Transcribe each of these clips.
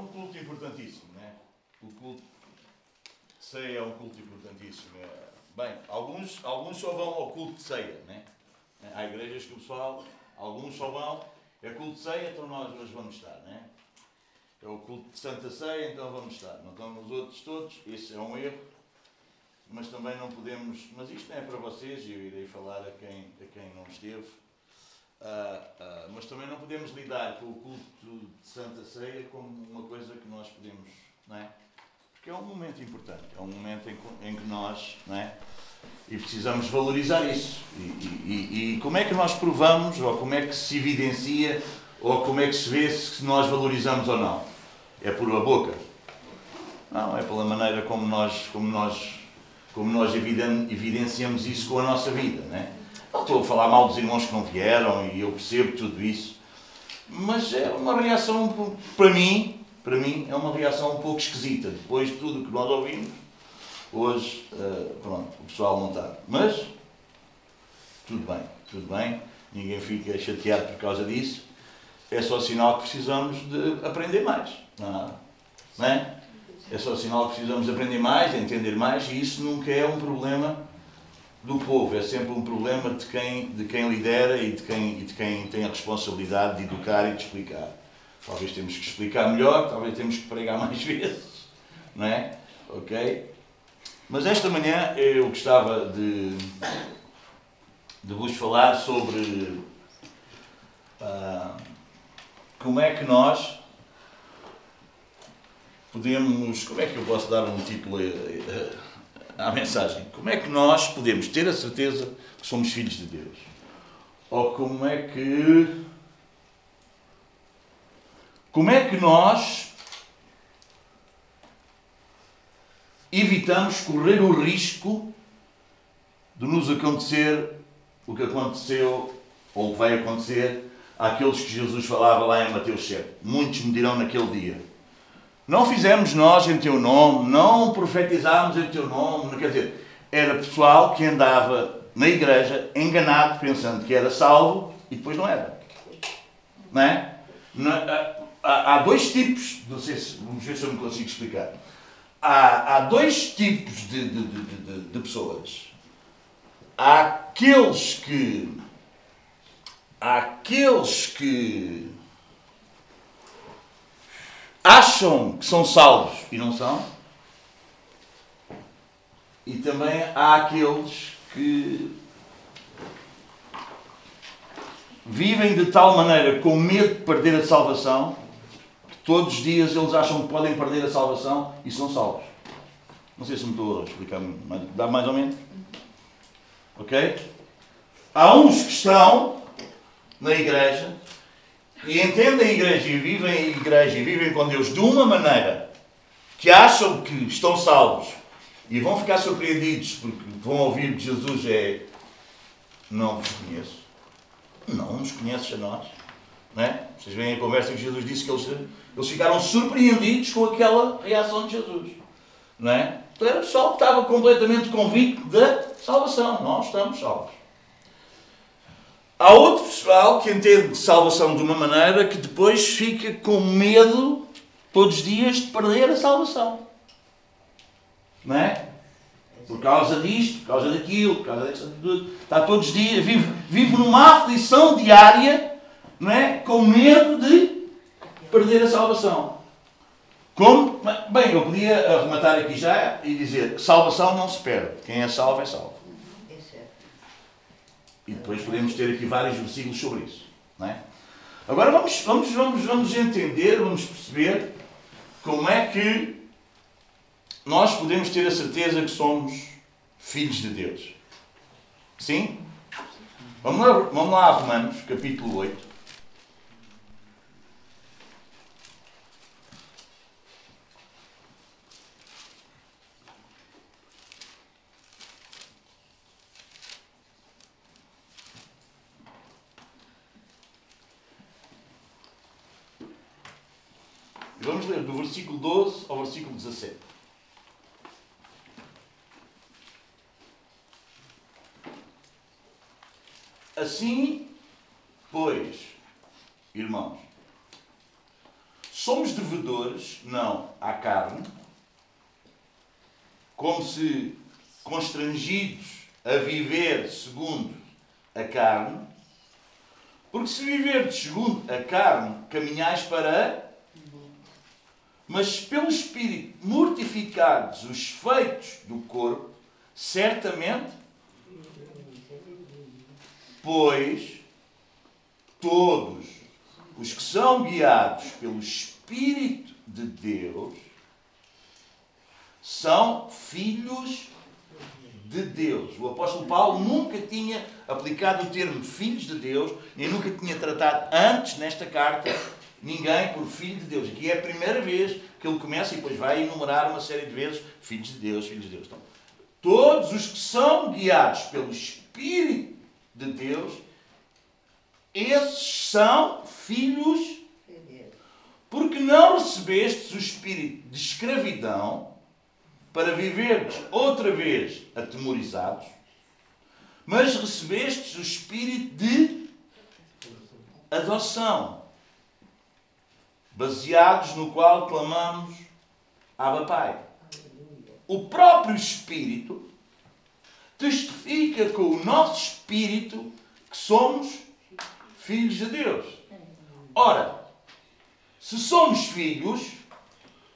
um culto importantíssimo, não é? O culto de ceia é um culto importantíssimo. É... Bem, alguns, alguns só vão ao culto de ceia, não é? Há igrejas que o pessoal, alguns só vão, é culto de ceia, então nós hoje vamos estar, não é? É o culto de Santa Ceia, então vamos estar. Não estão os outros todos, esse é um erro, mas também não podemos. Mas isto não é para vocês, eu irei falar a quem, a quem não esteve. Uh, uh, mas também não podemos lidar com o culto de Santa Ceia como uma coisa que nós podemos, não é? Porque é um momento importante, é um momento em, em que nós, não é? E precisamos valorizar isso. E, e, e, como é que nós provamos, ou como é que se evidencia, ou como é que se vê se nós valorizamos ou não? É por a boca? Não, é pela maneira como nós, como nós, como nós evidenciamos isso com a nossa vida, não é? Não estou a falar mal dos irmãos que não vieram e eu percebo tudo isso, mas é uma reação, para mim, para mim, é uma reação um pouco esquisita. Depois de tudo que nós ouvimos, hoje, uh, pronto, o pessoal não está. Mas, tudo bem, tudo bem, ninguém fica chateado por causa disso. É só sinal que precisamos de aprender mais. Não, não é? É só sinal que precisamos aprender mais, entender mais, e isso nunca é um problema do povo, é sempre um problema de quem, de quem lidera e de quem, e de quem tem a responsabilidade de educar e de explicar. Talvez temos que explicar melhor, talvez temos que pregar mais vezes, não é? Ok? Mas esta manhã eu gostava de, de vos falar sobre uh, como é que nós podemos. Como é que eu posso dar um título? À mensagem. Como é que nós podemos ter a certeza que somos filhos de Deus? Ou como é que. Como é que nós evitamos correr o risco de nos acontecer o que aconteceu ou vai acontecer àqueles que Jesus falava lá em Mateus 7. Muitos me dirão naquele dia não fizemos nós em teu nome, não profetizámos em teu nome, quer dizer, era pessoal que andava na igreja enganado, pensando que era salvo e depois não era. Não é? Há dois tipos, não sei se, vamos ver se eu me consigo explicar. Há, há dois tipos de, de, de, de, pessoas. Há aqueles que. Há aqueles que acham que são salvos e não são. E também há aqueles que vivem de tal maneira com medo de perder a salvação que todos os dias eles acham que podem perder a salvação e são salvos. Não sei se me estou a explicar, mas dá mais ou menos. Ok? Há uns que estão na igreja e entendem a igreja e vivem a igreja e vivem com Deus de uma maneira que acham que estão salvos e vão ficar surpreendidos porque vão ouvir que Jesus é não vos conheço. Não nos conheces a nós. Não é? Vocês veem a conversa que Jesus disse que eles, eles ficaram surpreendidos com aquela reação de Jesus. Não é? Então era pessoal que estava completamente convicto da salvação. Nós estamos salvos. Há outro pessoal que entende salvação de uma maneira que depois fica com medo todos os dias de perder a salvação. Não é? Por causa disto, por causa daquilo, por causa disso, está todos os dias, vive, vive numa aflição diária, não é? Com medo de perder a salvação. Como? Bem, eu podia arrematar aqui já e dizer salvação não se perde. Quem é salvo é salvo. E depois podemos ter aqui vários versículos sobre isso. Não é? Agora vamos, vamos, vamos, vamos entender, vamos perceber como é que nós podemos ter a certeza que somos filhos de Deus. Sim? Vamos lá, vamos lá Romanos, capítulo 8. Vamos ler do versículo 12 ao versículo 17. Assim, pois, irmãos, somos devedores, não à carne, como se constrangidos a viver segundo a carne, porque se viverdes segundo a carne, caminhais para mas pelo Espírito mortificados os feitos do corpo, certamente, pois todos os que são guiados pelo Espírito de Deus são filhos de Deus. O apóstolo Paulo nunca tinha aplicado o termo filhos de Deus, nem nunca tinha tratado antes nesta carta ninguém por filho de Deus. Aqui é a primeira vez que ele começa e depois vai enumerar uma série de vezes filhos de Deus, filhos de Deus. Então, todos os que são guiados pelo Espírito de Deus, esses são filhos porque não recebestes o espírito de escravidão para viverdes outra vez atemorizados, mas recebestes o espírito de adoção baseados no qual clamamos Abba Pai. O próprio Espírito testifica com o nosso Espírito que somos filhos de Deus. Ora, se somos filhos,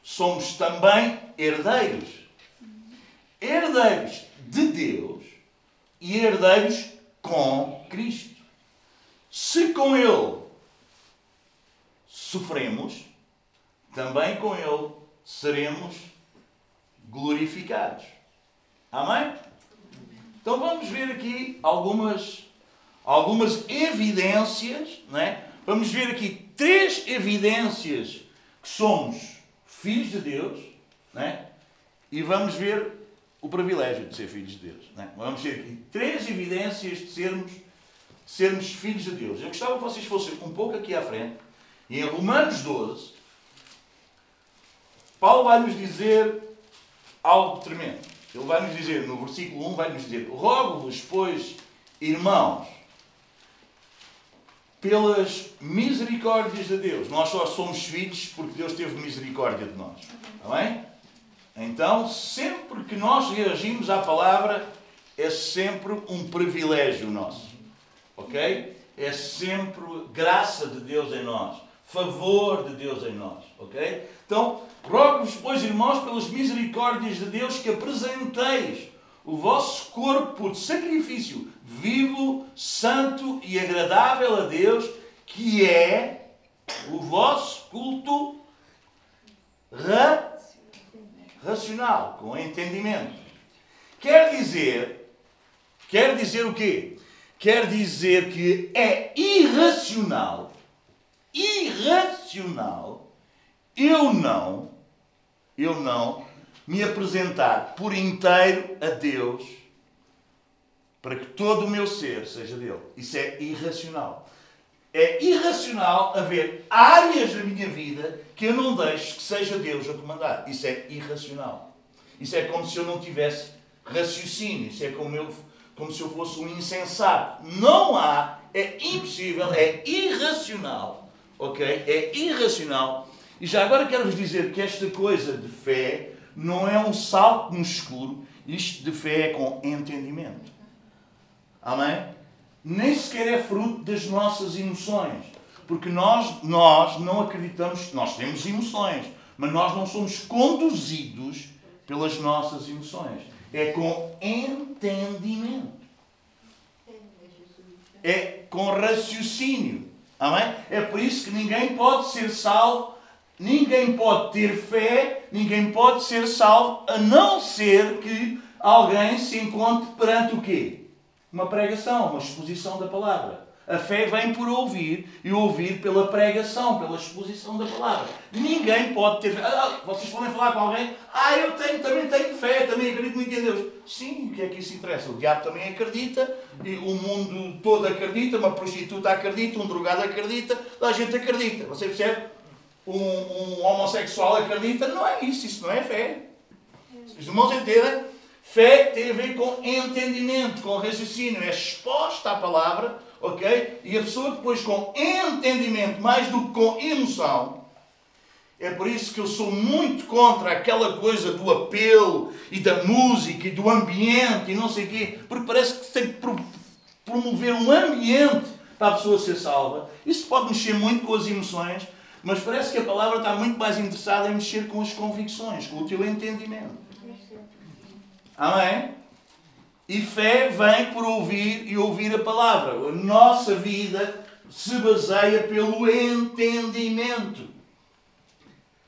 somos também herdeiros. Herdeiros de Deus e herdeiros com Cristo. Se com Ele sofremos, também com Ele seremos glorificados. Amém? Então vamos ver aqui algumas, algumas evidências, não é? Vamos ver aqui três evidências que somos filhos de Deus, não é? E vamos ver o privilégio de ser filhos de Deus. É? Vamos ver aqui três evidências de sermos, de sermos filhos de Deus. Eu gostava que vocês fossem um pouco aqui à frente e em Romanos 12, Paulo vai nos dizer algo tremendo. Ele vai nos dizer, no versículo 1, vai nos dizer: Rogo-vos, pois, irmãos, pelas misericórdias de Deus. Nós só somos filhos porque Deus teve misericórdia de nós. Está bem? Então, sempre que nós reagimos à palavra, é sempre um privilégio nosso. Ok? É sempre graça de Deus em nós favor de Deus em nós, ok? Então, rogo-vos, pois, irmãos, pelas misericórdias de Deus, que apresenteis o vosso corpo por sacrifício vivo, santo e agradável a Deus, que é o vosso culto ra racional, com entendimento. Quer dizer, quer dizer o quê? Quer dizer que é irracional irracional eu não, eu não me apresentar por inteiro a Deus para que todo o meu ser seja dele. Isso é irracional. É irracional haver áreas da minha vida que eu não deixo que seja Deus a comandar. Isso é irracional. Isso é como se eu não tivesse raciocínio. Isso é como, eu, como se eu fosse um insensato. Não há, é impossível, é irracional ok? É irracional. E já agora quero-vos dizer que esta coisa de fé não é um salto no escuro, isto de fé é com entendimento. Amém? Nem sequer é fruto das nossas emoções. Porque nós, nós não acreditamos, nós temos emoções, mas nós não somos conduzidos pelas nossas emoções. É com entendimento. É com raciocínio. Amém? É por isso que ninguém pode ser salvo, ninguém pode ter fé, ninguém pode ser salvo, a não ser que alguém se encontre perante o quê? Uma pregação, uma exposição da palavra. A fé vem por ouvir e ouvir pela pregação, pela exposição da palavra. Ninguém pode ter fé. Ah, vocês podem falar com alguém, ah, eu tenho, também tenho fé, também acredito muito em Deus. Sim, o que é que isso interessa? O diabo também acredita, e o mundo todo acredita, uma prostituta acredita, um drogado acredita, a gente acredita. Você percebe? Um, um homossexual acredita, não é isso, isso não é fé. Os irmãos entendem? Fé tem a ver com entendimento, com raciocínio, é exposta à palavra ok? E a pessoa depois com entendimento, mais do que com emoção, É por isso que eu sou muito contra aquela coisa do apelo e da música e do ambiente e não sei o quê, porque parece que tem que promover um ambiente para a pessoa ser salva. Isso pode mexer muito com as emoções, mas parece que a palavra está muito mais interessada em mexer com as convicções, com o teu entendimento. Amém? E fé vem por ouvir e ouvir a palavra. A nossa vida se baseia pelo entendimento.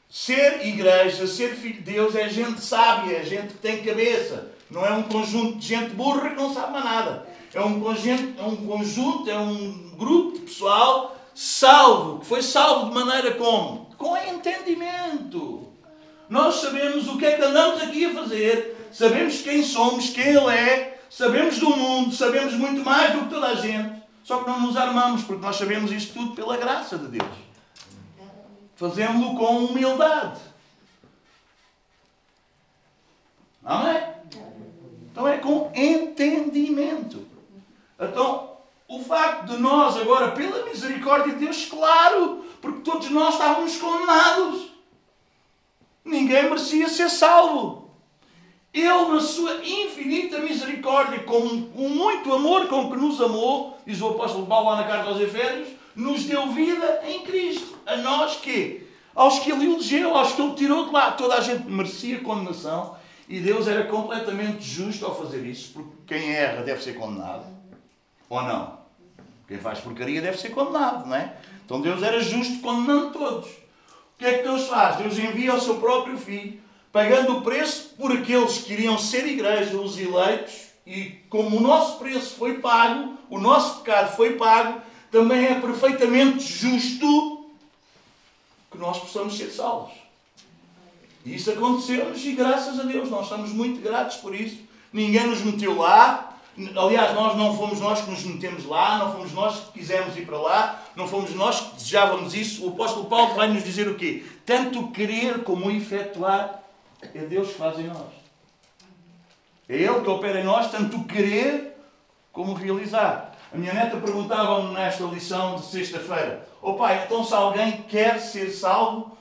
Ser igreja, ser filho de Deus é gente sábia, é gente que tem cabeça. Não é um conjunto de gente burra que não sabe mais nada. É um conjunto, é um, conjunto, é um grupo de pessoal salvo, que foi salvo de maneira como? Com entendimento. Nós sabemos o que é que andamos aqui a fazer, sabemos quem somos, quem Ele é, sabemos do mundo, sabemos muito mais do que toda a gente, só que não nos armamos, porque nós sabemos isto tudo pela graça de Deus. Fazemos-lo com humildade. Amém? Então é com entendimento. Então, o facto de nós agora, pela misericórdia de Deus, claro, porque todos nós estávamos condenados. Ninguém merecia ser salvo. Ele, na sua infinita misericórdia, com, muito amor com que nos amou, diz o apóstolo Paulo lá na carta aos Efésios, nos deu vida em Cristo. A nós que? Aos que Ele elegeu, aos que Ele tirou de lá. Toda a gente merecia condenação e Deus era completamente justo ao fazer isso, porque quem erra deve ser condenado. Ou não? Quem faz porcaria deve ser condenado, não é? Então Deus era justo condenando todos. O que é que Deus faz? Deus envia o seu próprio filho, pagando o preço por aqueles que iriam ser igreja, os eleitos, e como o nosso preço foi pago, o nosso pecado foi pago, também é perfeitamente justo que nós possamos ser salvos. E isso aconteceu-nos e graças a Deus, nós estamos muito gratos por isso. Ninguém nos meteu lá, Aliás, nós não fomos nós que nos metemos lá, não fomos nós que quisemos ir para lá, não fomos nós que desejávamos isso. O apóstolo Paulo vai nos dizer o quê? Tanto querer como efetuar é Deus que faz em nós. É Ele que opera em nós, tanto querer como realizar. A minha neta perguntava-me nesta lição de sexta-feira: Ó oh pai, então se alguém quer ser salvo,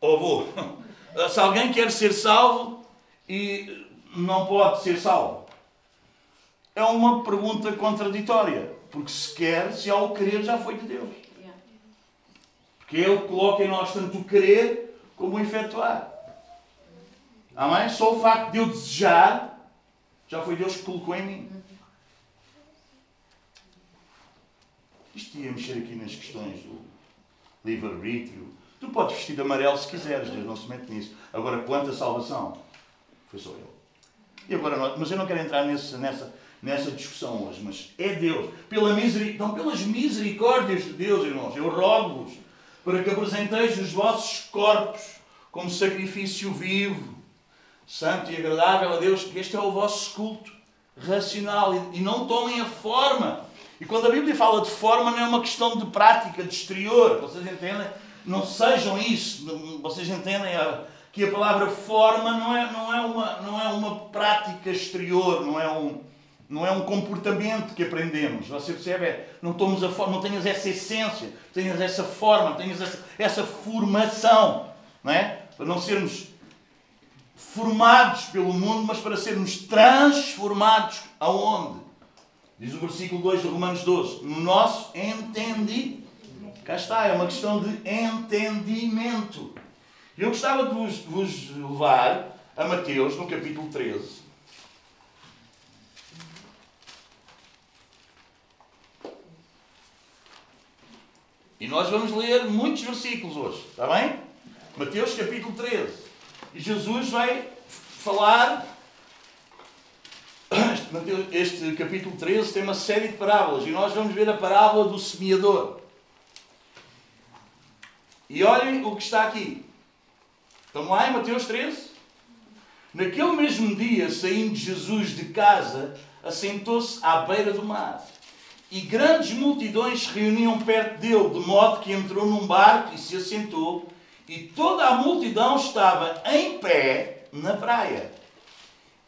ou oh, vou, se alguém quer ser salvo e não pode ser salvo? É uma pergunta contraditória. Porque se quer, se há o querer, já foi de Deus. Porque Ele coloca em nós tanto o querer como efetuar. Amém? Só o facto de eu desejar, já foi Deus que colocou em mim. Isto ia mexer aqui nas questões do livre-arbítrio. Tu podes vestir de amarelo se quiseres, Deus não se mete nisso. Agora, quanto a salvação, foi só Ele. E agora, mas eu não quero entrar nesse, nessa, nessa discussão hoje, mas é Deus. Pela miseric... Então, pelas misericórdias de Deus, irmãos, eu rogo-vos para que apresenteis os vossos corpos como sacrifício vivo, santo e agradável a Deus, que este é o vosso culto racional e não tomem a forma. E quando a Bíblia fala de forma, não é uma questão de prática, de exterior. Vocês entendem? Não sejam isso. Vocês entendem que a palavra forma não é, não é, uma, não é uma prática exterior, não é, um, não é um comportamento que aprendemos. Você percebe? É, não, tomos a forma, não tenhas essa essência, tenhas essa forma, tenhas essa, essa formação. Não é? Para não sermos formados pelo mundo, mas para sermos transformados aonde? Diz o versículo 2 de Romanos 12. No nosso entendimento. Cá está, é uma questão de entendimento. Eu gostava de vos, de vos levar a Mateus, no capítulo 13. E nós vamos ler muitos versículos hoje, está bem? Mateus capítulo 13. E Jesus vai falar. Este capítulo 13 tem uma série de parábolas e nós vamos ver a parábola do semeador. E olhem o que está aqui. Estamos lá em Mateus 13? Naquele mesmo dia, saindo Jesus de casa, assentou-se à beira do mar. E grandes multidões se reuniam perto dele, de modo que entrou num barco e se assentou, e toda a multidão estava em pé na praia.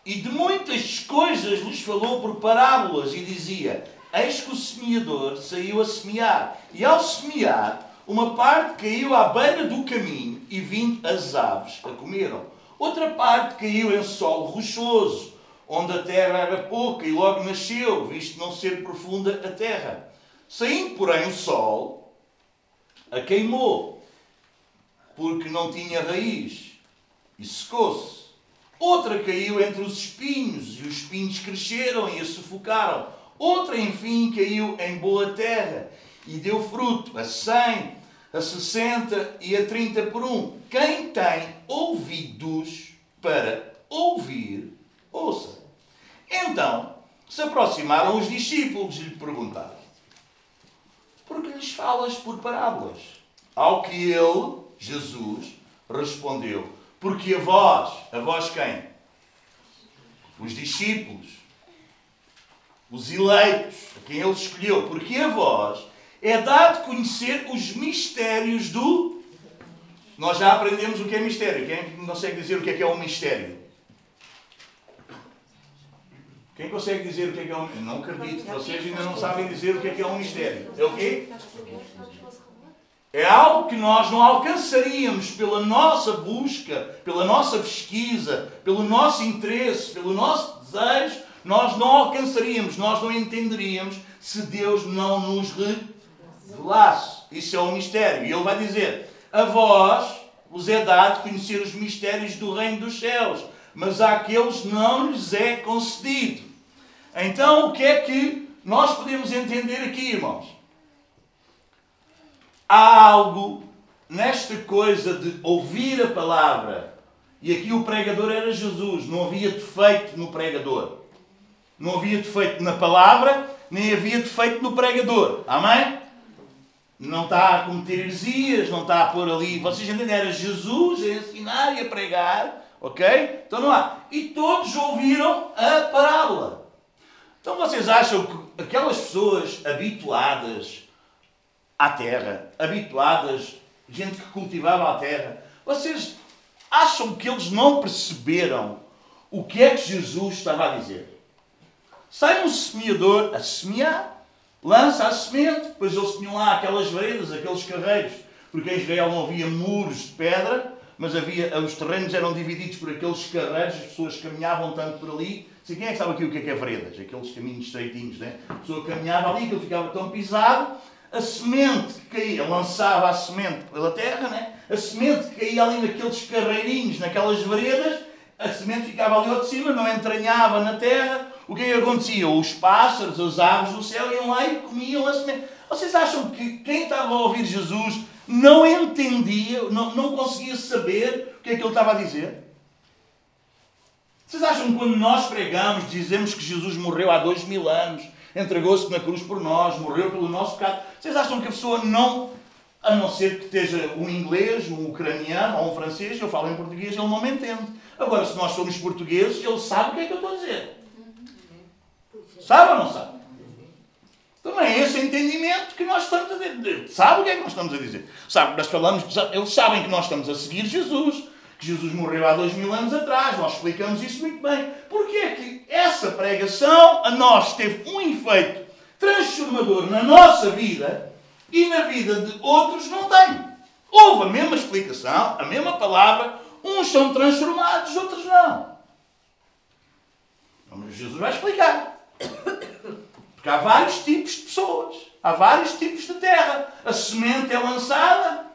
E de muitas coisas lhes falou por parábolas, e dizia: Eis que o semeador saiu a semear, e ao semear, Uma parte caiu à beira do caminho e vindo as aves a comeram. Outra parte caiu em solo rochoso, onde a terra era pouca e logo nasceu, visto não ser profunda a terra. Saindo, porém, o sol, a queimou, porque não tinha raiz, e secou-se. Outra caiu entre os espinhos, e os espinhos cresceram e a sufocaram. Outra, enfim, caiu em boa terra e deu fruto a cem, a sessenta e a trinta por um. Quem tem ouvidos para ouvir, ouça. Então se aproximaram os discípulos e lhe perguntaram: Por que lhes falas por parábolas? Ao que ele, Jesus, respondeu: Porque a vós, a vós quem? Os discípulos, os eleitos, a quem ele escolheu, porque a vós é dado conhecer os mistérios do. Nós já aprendemos o que é mistério. Quem é consegue dizer o que é que é um mistério? Quem consegue dizer o que é que é um mistério? Não acredito. Vocês ainda não sabem dizer o que é que é um mistério. É o quê? É algo que nós não alcançaríamos pela nossa busca, pela nossa pesquisa, pelo nosso interesse, pelo nosso desejo. Nós não alcançaríamos, nós não entenderíamos se Deus não nos laço. Isso é um mistério. E ele vai dizer: A vós vos é dado conhecer os mistérios do reino dos céus, mas àqueles não lhes é concedido. Então, o que é que nós podemos entender aqui, irmãos? Há algo nesta coisa de ouvir a palavra, e aqui o pregador era Jesus, não havia defeito no pregador. Não havia defeito na palavra, nem havia defeito no pregador. Amém? não está a cometer heresias, não está a pôr ali. Vocês entendem? Era Jesus a ensinar e a pregar, ok? Então não há. E todos ouviram a parábola. Então vocês acham que aquelas pessoas habituadas à terra, habituadas, gente que cultivava a terra, vocês acham que eles não perceberam o que é que Jesus estava a dizer? Sai um semeador a semear lança a semente, depois eles tinham lá aquelas veredas, aqueles carreiros, porque em Israel não havia muros de pedra, mas havia, os terrenos eram divididos por aqueles carreiros, as pessoas caminhavam tanto por ali. Assim, quem é que sabe aqui o que é, que é veredas? Aqueles caminhos estreitinhos, né? A pessoa caminhava ali, aquilo ficava tão pisado, a semente que caía, lançava a semente pela terra, né? a semente que caía ali naqueles carreirinhos, naquelas veredas, a semente ficava ali ao de cima, não entranhava na terra, o que é que acontecia? Os pássaros, as aves do céu iam lá e comiam a semente. Vocês acham que quem estava a ouvir Jesus não entendia, não, não conseguia saber o que é que ele estava a dizer? Vocês acham que quando nós pregamos, dizemos que Jesus morreu há dois mil anos, entregou-se na cruz por nós, morreu pelo nosso pecado, vocês acham que a pessoa não, a não ser que esteja um inglês, um ucraniano ou um francês, eu falo em português, ele não me entende. Agora, se nós somos portugueses, ele sabe o que é que eu estou a dizer. Sabe ou não sabe? Então é esse entendimento que nós estamos a dizer. Sabe o que é que nós estamos a dizer? Sabe, nós falamos, eles sabem que nós estamos a seguir Jesus, Jesus morreu há dois mil anos atrás, nós explicamos isso muito bem. Porque é que essa pregação a nós teve um efeito transformador na nossa vida e na vida de outros não tem. Houve a mesma explicação, a mesma palavra, uns são transformados, outros não. Mas Jesus vai explicar. Porque há vários tipos de pessoas, há vários tipos de terra. A semente é lançada,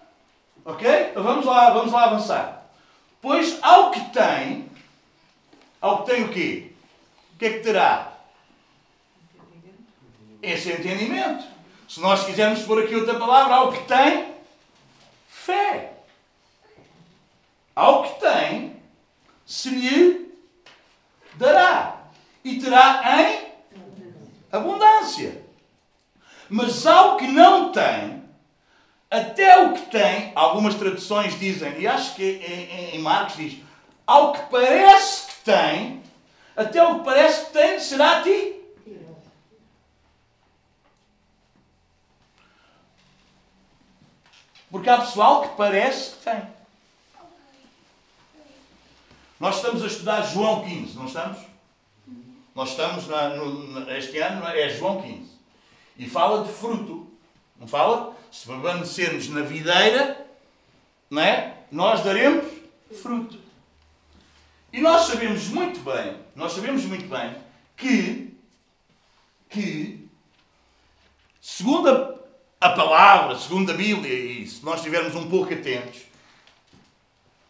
ok? Vamos lá, vamos lá avançar. Pois ao que tem, ao que tem o quê? O que é que terá? Esse é entendimento. Se nós quisermos pôr aqui outra palavra, ao que tem fé. Ao que tem, se lhe dará. E terá em abundância. Mas ao que não tem, até o que tem, algumas traduções dizem, e acho que em, em Marcos diz, ao que parece que tem, até o que parece que tem, será a ti. Porque há pessoal que parece que tem. Nós estamos a estudar João 15, não estamos? Nós estamos, na, no, este ano, é João 15. E fala de fruto. Não fala? Se permanecermos na videira, não é? Nós daremos fruto. E nós sabemos muito bem, nós sabemos muito bem que, que, segundo a, a palavra, segundo a Bíblia, e se nós estivermos um pouco atentos,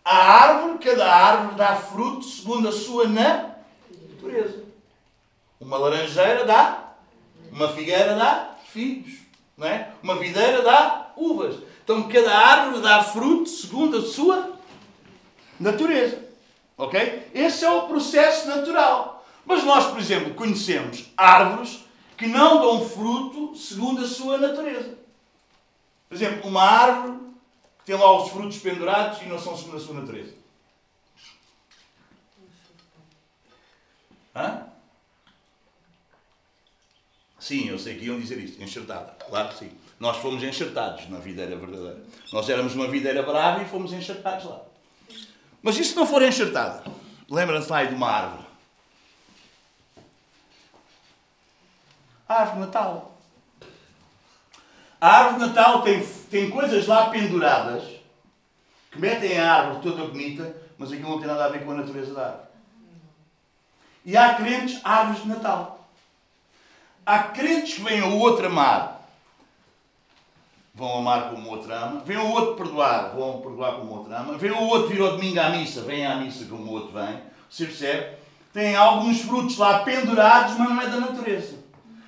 a árvore, cada árvore dá fruto segundo a sua natureza. Uma laranjeira dá, uma figueira dá figos, não é? Uma videira dá uvas. Então cada árvore dá fruto segundo a sua natureza. Ok? Esse é o processo natural. Mas nós, por exemplo, conhecemos árvores que não dão fruto segundo a sua natureza. Por exemplo, uma árvore que tem lá os frutos pendurados e não são segundo a sua natureza. Hã? Sim, eu sei que iam dizer isto, enxertada. Claro que sim. Nós fomos enxertados na videira verdadeira. Nós éramos uma videira brava e fomos enxertados lá. Mas e se não for enxertada? Lembram-se lá de uma árvore? A árvore Natal. A árvore Natal tem, tem coisas lá penduradas que metem a árvore toda bonita, mas aquilo não tem nada a ver com a natureza da árvore. E há crentes árvores de Natal. Há crentes que vêm ao outro amar, vão amar como o outro ama. Vem o outro perdoar, vão perdoar como o outro ama. Vem o outro vir ao domingo à missa, vem à missa como o outro vem. Você percebe? Tem alguns frutos lá pendurados, mas não é da natureza.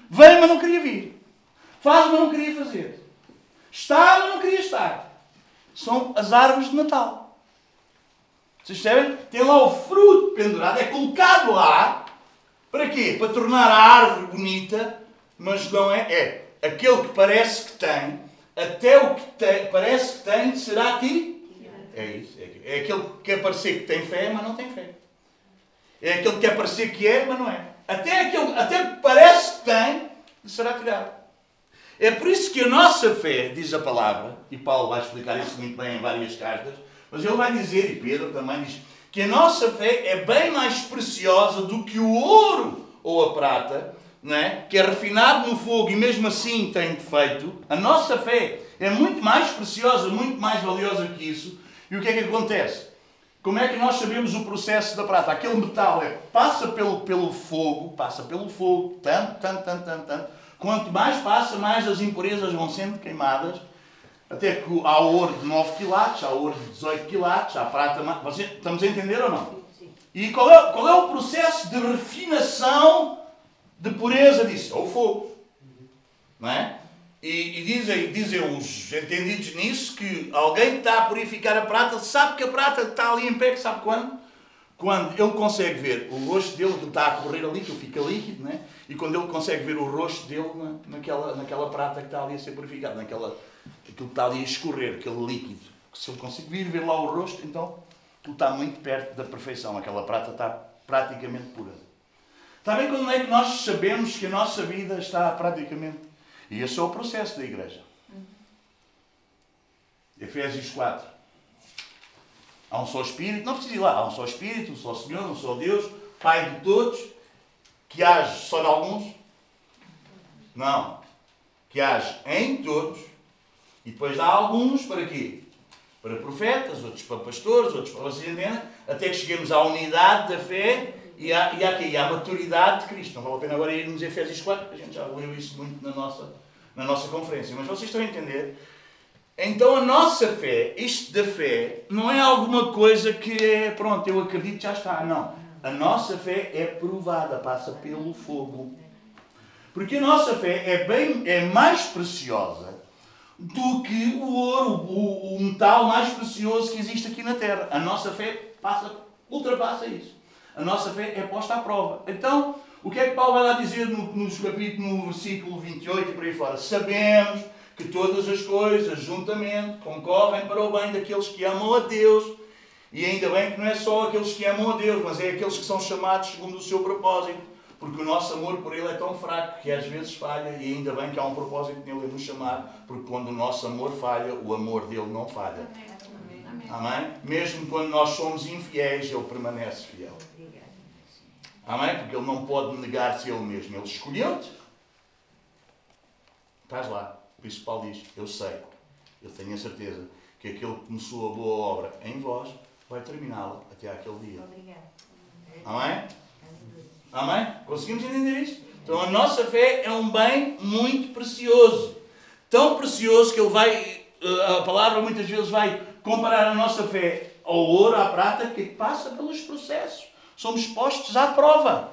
Vem, mas não queria vir. Faz, mas não queria fazer. Está, mas não queria estar. São as árvores de Natal. Vocês percebem? Tem lá o fruto pendurado, é colocado lá para quê? Para tornar a árvore bonita, mas não é. É aquele que parece que tem, até o que tem, parece que tem, será tirado. É isso. É, é aquele que quer parecer que tem fé, mas não tem fé. É aquele que quer parecer que é, mas não é. Até aquele até que parece que tem, será tirado. É por isso que a nossa fé, diz a palavra, e Paulo vai explicar isso muito bem em várias cartas, mas ele vai dizer, e Pedro também diz, que a nossa fé é bem mais preciosa do que o ouro ou a prata, não é? que é refinado no fogo e mesmo assim tem defeito. A nossa fé é muito mais preciosa, muito mais valiosa que isso. E o que é que acontece? Como é que nós sabemos o processo da prata? Aquele metal é, passa pelo, pelo fogo, passa pelo fogo, tanto, tanto, tanto, tanto, tanto. Quanto mais passa, mais as impurezas vão sendo queimadas até que há ouro de 9 quilates, há ouro de 18 quilates, há prata. Você, estamos a entender ou não? E qual é, qual é o processo de refinação de pureza disso? É o fogo. Não é? E, e, dizem, dizem os entendidos nisso que alguém que está a purificar a prata sabe que a prata está ali em pé, que sabe quando? Quando ele consegue ver o rosto dele, que está a correr ali, que fica líquido, né? e quando ele consegue ver o rosto dele na, naquela, naquela prata que está ali a ser purificada, naquela, aquilo que está ali a escorrer, aquele líquido. Se ele conseguir ver lá o rosto, então tu está muito perto da perfeição. Aquela prata está praticamente pura. Está bem quando é que nós sabemos que a nossa vida está praticamente. E esse é o processo da igreja. Efésios 4. Há um só Espírito, não precisa ir lá, há um só Espírito, um só Senhor, um só Deus, Pai de todos, que age só de alguns? Não. Que age em todos, e depois há alguns para quê? Para profetas, outros para pastores, outros para vocês? Até que cheguemos à unidade da fé e à, e, à, e à maturidade de Cristo. Não vale a pena agora irmos a Efésios 4, a gente já leu isso muito na nossa, na nossa conferência. Mas vocês estão a entender? Então a nossa fé, isto da fé, não é alguma coisa que é, pronto, eu acredito já está. Não. A nossa fé é provada, passa pelo fogo. Porque a nossa fé é, bem, é mais preciosa do que o ouro, o, o metal mais precioso que existe aqui na Terra. A nossa fé passa, ultrapassa isso. A nossa fé é posta à prova. Então, o que é que Paulo vai lá dizer no, nos capítulos, no versículo 28 e por aí fora? Sabemos que todas as coisas, juntamente, concorrem para o bem daqueles que amam a Deus. E ainda bem que não é só aqueles que amam a Deus, mas é aqueles que são chamados segundo o seu propósito porque o nosso amor por Ele é tão fraco que às vezes falha e ainda bem que há um propósito nele em nos chamar, porque quando o nosso amor falha, o amor dele não falha. Amém? Amém? Mesmo quando nós somos infiéis, Ele permanece fiel. Amém? Porque Ele não pode negar-se Ele mesmo. Ele escolheu-te. Estás lá. Por isso Paulo diz, eu sei, eu tenho a certeza que aquele que começou a boa obra em vós vai terminá-la até aquele dia. Obrigado. Amém? Amém? Conseguimos entender isto? Então a nossa fé é um bem muito precioso. Tão precioso que ele vai, eh, a palavra muitas vezes vai comparar a nossa fé ao ouro, à prata, que passa pelos processos. Somos postos à prova.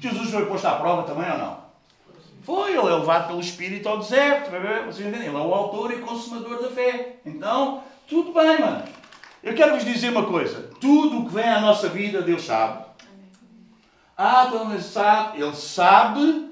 Jesus foi posto à prova também ou não? Foi, ele é levado pelo Espírito ao deserto. Vocês entendem? Ele é o autor e consumador da fé. Então, tudo bem, mano. Eu quero vos dizer uma coisa. Tudo o que vem à nossa vida, Deus sabe. Ah, então ele sabe. Ele sabe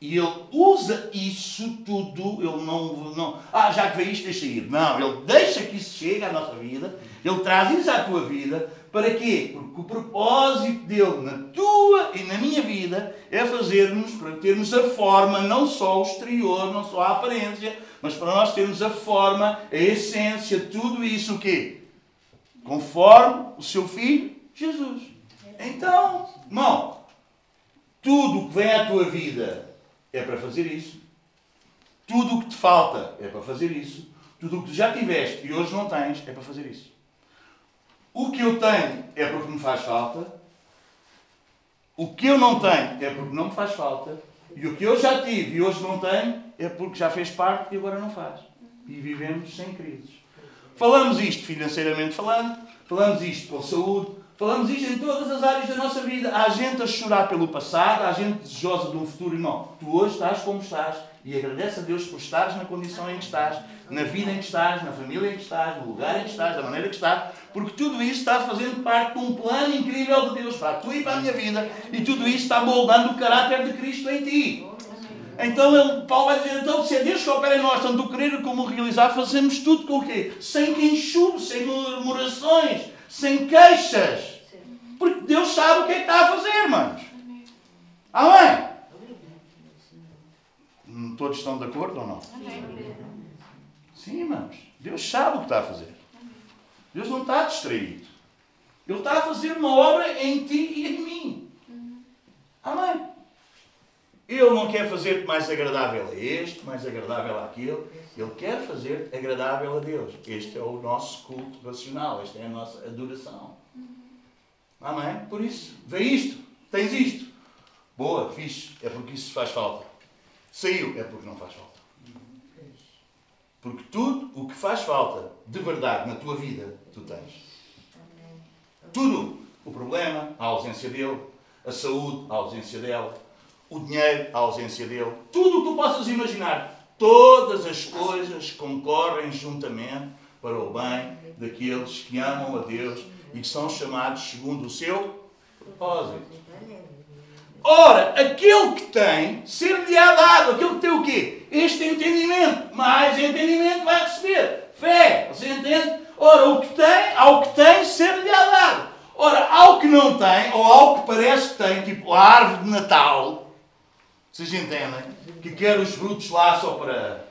e ele usa isso tudo. Ele não, não. Ah, já que veio isto, deixa ir. Não, ele deixa que isso chegue à nossa vida. Ele traz isso à tua vida. Para quê? Porque o propósito dele na tua e na minha vida é fazermos, para termos a forma, não só o exterior, não só a aparência, mas para nós termos a forma, a essência, tudo isso o quê? Conforme o seu filho, Jesus. Então, irmão, tudo o que vem à tua vida é para fazer isso. Tudo o que te falta é para fazer isso. Tudo o que já tiveste e hoje não tens é para fazer isso. O que eu tenho é porque me faz falta. O que eu não tenho é porque não me faz falta. E o que eu já tive e hoje não tenho é porque já fez parte e agora não faz. E vivemos sem crises. Falamos isto financeiramente falando, falamos isto com saúde, falamos isto em todas as áreas da nossa vida. Há gente a chorar pelo passado, há gente desejosa de um futuro. Irmão, tu hoje estás como estás e agradece a Deus por estares na condição em que estás, na vida em que estás, na família em que estás, no lugar em que estás, da maneira que estás, porque tudo isso está fazendo parte de um plano incrível de Deus para a tua e para a minha vida e tudo isso está moldando o caráter de Cristo em ti. Então ele, Paulo vai dizer, então se é Deus que opera em nós, tanto o querer como o realizar, fazemos tudo com o quê? Sem queixume, sem murmurações, sem queixas. Porque Deus sabe o que é que está a fazer, irmãos. Amém? Todos estão de acordo ou não? Sim, irmãos. Deus sabe o que está a fazer. Deus não está distraído. Ele está a fazer uma obra em ti e em mim. Amém? Ele não quer fazer mais agradável a este, mais agradável àquele. Ele quer fazer agradável a Deus. Este é o nosso culto racional. Esta é a nossa adoração. Amém? Por isso, vê isto. Tens isto. Boa, fixe. É porque isso faz falta. Saiu. É porque não faz falta. Porque tudo o que faz falta de verdade na tua vida, tu tens. Tudo. O problema, a ausência dele. A saúde, a ausência dela o dinheiro, a ausência dele, tudo o que tu possas imaginar, todas as coisas concorrem juntamente para o bem daqueles que amam a Deus e que são chamados segundo o seu propósito. Ora, aquele que tem, ser-lhe-á dado, aquele que tem o quê? Este entendimento, mais entendimento vai receber. Fé, você entende? Ora, o que tem, ao que tem, ser-lhe-á dado. Ora, ao que não tem, ou ao que parece que tem, tipo a árvore de Natal, vocês entendem? Que quer os frutos lá só para,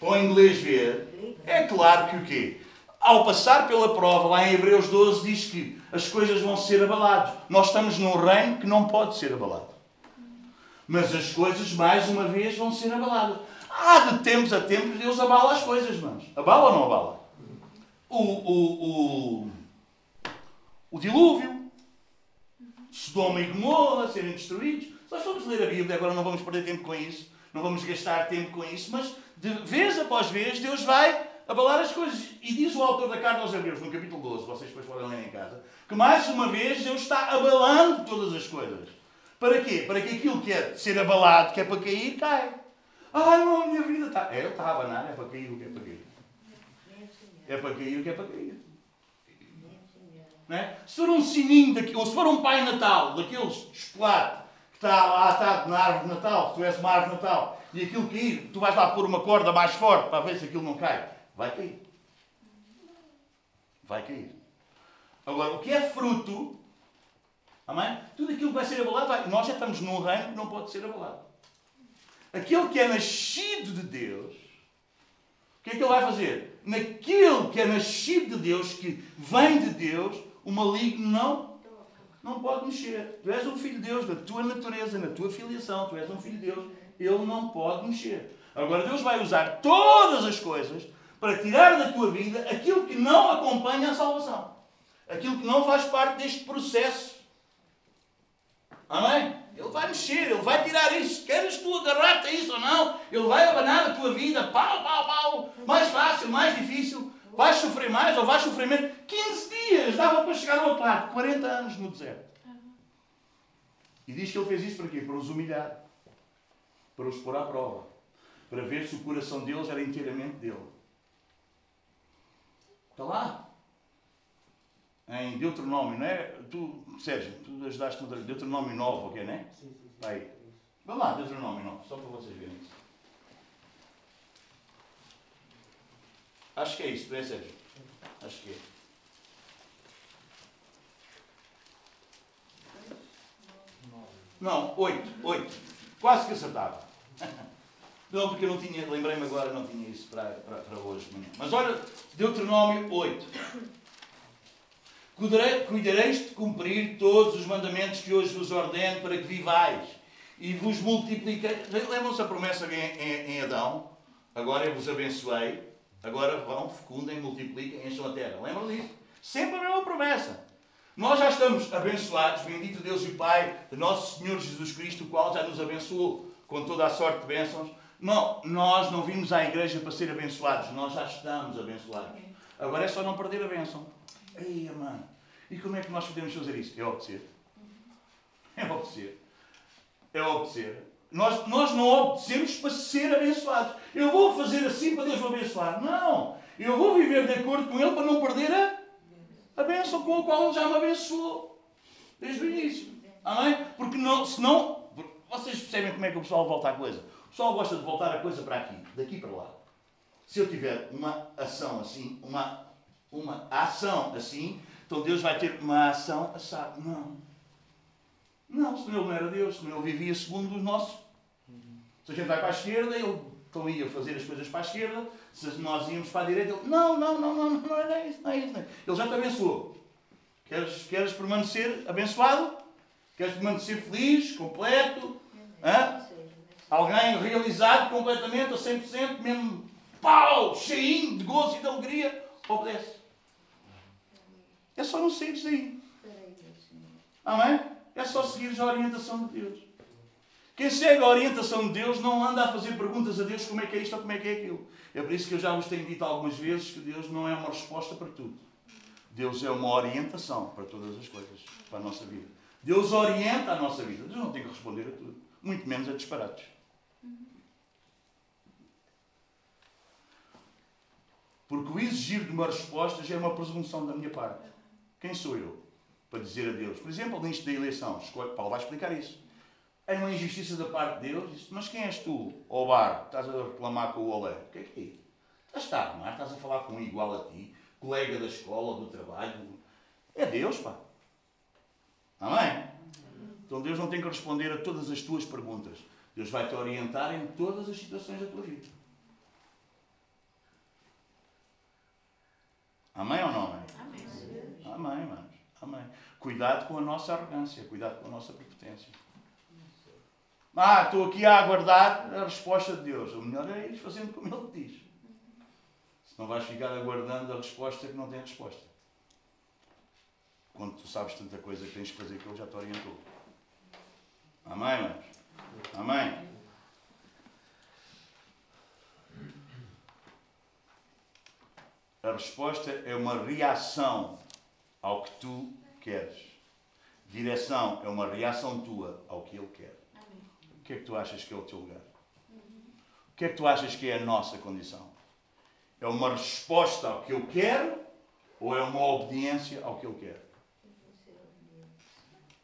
para o inglês ver. É claro que o quê? Ao passar pela prova, lá em Hebreus 12, diz que as coisas vão ser abaladas. Nós estamos num reino que não pode ser abalado. Mas as coisas, mais uma vez, vão ser abaladas. Há de tempos a tempos, Deus abala as coisas, mãos. Abala ou não abala? O, o, o, o dilúvio, Sodoma e Gomorra serem destruídos. Nós vamos ler a Bíblia, agora não vamos perder tempo com isso, não vamos gastar tempo com isso, mas de vez após vez Deus vai abalar as coisas. E diz o autor da carta aos Hebreus, no capítulo 12, vocês depois podem ler em casa, que mais uma vez Deus está abalando todas as coisas. Para quê? Para que aquilo que é de ser abalado, que é para cair, cai. Ah, não, a minha vida está. É, está a abanar, é para cair o que é para cair. É para cair o que é para cair. É? Se for um sininho, daqui, ou se for um Pai Natal, daqueles chocolate, está lá atado na árvore de Natal, se tu és uma árvore de Natal, e aquilo cair, tu vais lá pôr uma corda mais forte para ver se aquilo não cai. Vai cair. Vai cair. Agora, o que é fruto, amém? Tudo aquilo que vai ser abalado, vai. nós já estamos num reino que não pode ser abalado. Aquele que é nascido de Deus, o que é que ele vai fazer? Naquele que é nascido de Deus, que vem de Deus, o maligno não não pode mexer. Tu és um filho de Deus, na tua natureza, na tua filiação, tu és um filho de Deus. Ele não pode mexer. Agora Deus vai usar todas as coisas para tirar da tua vida aquilo que não acompanha a salvação. Aquilo que não faz parte deste processo. Amém? Ele vai mexer, ele vai tirar isso. Queres tu agarrar-te a isso ou não? Ele vai abanar a tua vida, pau, pau, pau. Mais fácil, mais difícil. Vais sofrer mais ou vais sofrer menos. 15 dias dava para chegar ao outro lado. 40 anos no deserto. E diz que ele fez isso para quê? Para os humilhar. Para os pôr à prova. Para ver se o coração deles era inteiramente dele. Está lá. Em Deuteronômio, não é? Tu, Sérgio, tu ajudaste no Deuteronômio 9, ok, não é? Sim, sim. sim. Aí. Vamos lá, Deuteronômio 9, só para vocês verem isso. Acho que é isso, não é, Sérgio? Acho que é. Não, oito, oito. Quase que acertava. Não, porque eu não tinha, lembrei-me agora, não tinha isso para, para, para hoje de manhã. Mas olha, Deuteronômio 8. Cuidareis de cumprir todos os mandamentos que hoje vos ordeno para que vivais e vos multipliquei. Lembram-se a promessa em, em, em, Adão? Agora eu vos abençoei, agora vão, fecundem, multipliquem, encham a terra. Lembram disso? Sempre a mesma promessa. Nós já estamos abençoados, bendito Deus e Pai nosso Senhor Jesus Cristo, o qual já nos abençoou com toda a sorte de bênçãos não, nós não vimos à igreja para ser abençoados, nós já estamos abençoados. Agora é só não perder a bênção. Ei, mano, e como é que nós podemos fazer isso? É obedecer. É obedecer. É obedecer. Nós, nós não obedecemos para ser abençoados. Eu vou fazer assim para Deus me abençoar. Não. Eu vou viver de acordo com Ele para não perder a, a bênção com a qual Ele já me abençoou. Desde o início. Amém? Porque não, senão. Vocês percebem como é que o pessoal volta à coisa? Pessoal gosta de voltar a coisa para aqui, daqui para lá. Se eu tiver uma ação assim, uma, uma ação assim, então Deus vai ter uma ação assada. Não. Não, senão ele não era Deus, senão ele vivia segundo o nosso. Se a gente vai para a esquerda, ele então ia fazer as coisas para a esquerda, se nós íamos para a direita, ele, não, não, não, não, não, é isso, não é isso. Não é. Ele já te abençoou. Queres, queres permanecer abençoado? Queres permanecer feliz, completo? Hã? Alguém realizado completamente, a 100%, mesmo pau, cheinho de gozo e de alegria, obedece. É só não saíres daí. Amém? É só seguir a orientação de Deus. Quem segue a orientação de Deus não anda a fazer perguntas a Deus como é que é isto ou como é que é aquilo. É por isso que eu já vos tenho dito algumas vezes que Deus não é uma resposta para tudo. Deus é uma orientação para todas as coisas, para a nossa vida. Deus orienta a nossa vida. Deus não tem que responder a tudo, muito menos a disparates. Porque o exigir de uma resposta já é uma presunção da minha parte. Quem sou eu para dizer a Deus? Por exemplo, nisto da eleição, Paulo vai explicar isso. É uma injustiça da parte de Deus. Mas quem és tu, ó bar, estás a reclamar com o olé? O que é que é? Estás a armar, estás a falar com um igual a ti, colega da escola do trabalho. É Deus, pá. Amém? Então Deus não tem que responder a todas as tuas perguntas. Deus vai te orientar em todas as situações da tua vida. Amém ou não amém? Amém. Amém, irmãos. Amém. Cuidado com a nossa arrogância, cuidado com a nossa prepotência. Ah, estou aqui a aguardar a resposta de Deus. O melhor é ir fazendo como Ele te diz. Senão vais ficar aguardando a resposta que não tem resposta. Quando tu sabes tanta coisa que tens que fazer que Ele já te orientou. Amém, irmãos? Amém? A resposta é uma reação ao que tu queres. Direção é uma reação tua ao que ele quer. O que é que tu achas que é o teu lugar? O que é que tu achas que é a nossa condição? É uma resposta ao que eu quero ou é uma obediência ao que eu quero?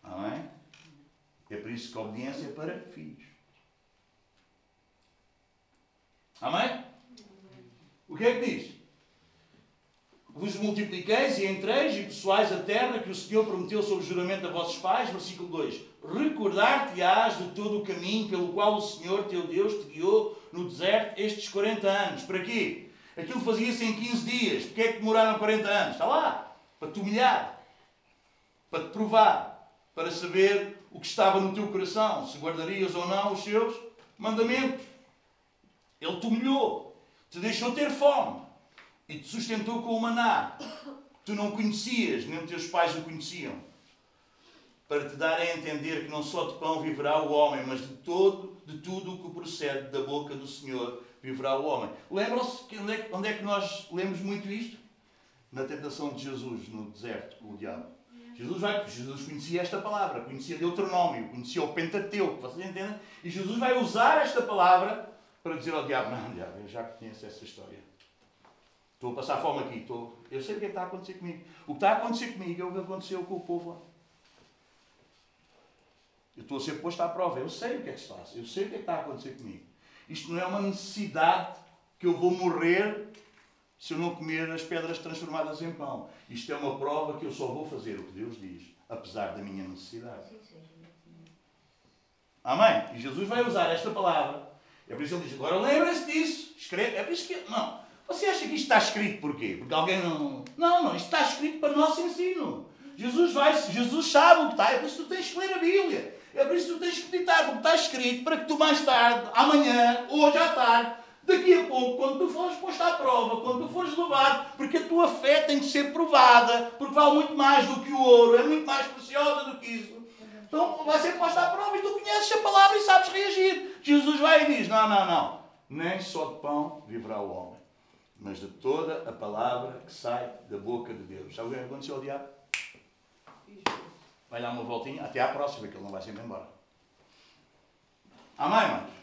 Amém? É por isso que a obediência é para filhos. Amém? O que é que diz? vos multipliqueis e entreis e pessoais a terra que o Senhor prometeu sob juramento a vossos pais. Versículo 2. Recordar-te-ás de todo o caminho pelo qual o Senhor teu Deus te guiou no deserto estes 40 anos. Para quê? Aquilo fazia-se em 15 dias. Porquê é que demoraram 40 anos? Está lá. Para te humilhar. Para te provar. Para saber o que estava no teu coração. Se guardarias ou não os seus mandamentos. Ele te humilhou, te deixou ter fome e te sustentou com o maná. Tu não conhecias, nem os teus pais o conheciam. Para te dar a entender que não só de pão viverá o homem, mas de todo, de tudo o que procede da boca do Senhor viverá o homem. Lembram-se onde, é, onde é que nós lemos muito isto? Na tentação de Jesus no deserto com o diabo. Jesus, vai, Jesus conhecia esta palavra, conhecia Deuteronômio, conhecia o Pentateuco, vocês entendem? E Jesus vai usar esta palavra para dizer ao diabo: Não, diabo, eu já conheço essa história. Estou a passar fome aqui, estou... eu sei o que, é que está a acontecer comigo. O que está a acontecer comigo é o que aconteceu com o povo lá. Eu estou a ser posto à prova, eu sei o que é que se faz, eu sei o que é que está a acontecer comigo. Isto não é uma necessidade que eu vou morrer se eu não comer as pedras transformadas em pão. Isto é uma prova que eu só vou fazer o que Deus diz, apesar da minha necessidade. Amém? E Jesus vai usar esta palavra. É por isso que ele diz: agora lembre-se disso. Escreve. É por isso que. Não. Você acha que isto está escrito porquê? Porque alguém não. Não, não. Isto está escrito para nosso ensino. Jesus vai, Jesus sabe o que está. É por isso que tu tens que ler a Bíblia. É por isso que tu tens que meditar, porque está escrito para que tu mais tarde, amanhã, hoje à tarde, daqui a pouco, quando tu fores posto à prova, quando tu fores levado, porque a tua fé tem que ser provada, porque vale muito mais do que o ouro, é muito mais preciosa do que isso. Então vai ser posta à prova e tu conheces a palavra e sabes reagir. Jesus vai e diz: Não, não, não. Nem só de pão viverá o homem, mas de toda a palavra que sai da boca de Deus. Sabe o que aconteceu ao diabo? Vai dar uma voltinha, até à próxima, que ele não vai sempre embora. Amém, irmãos?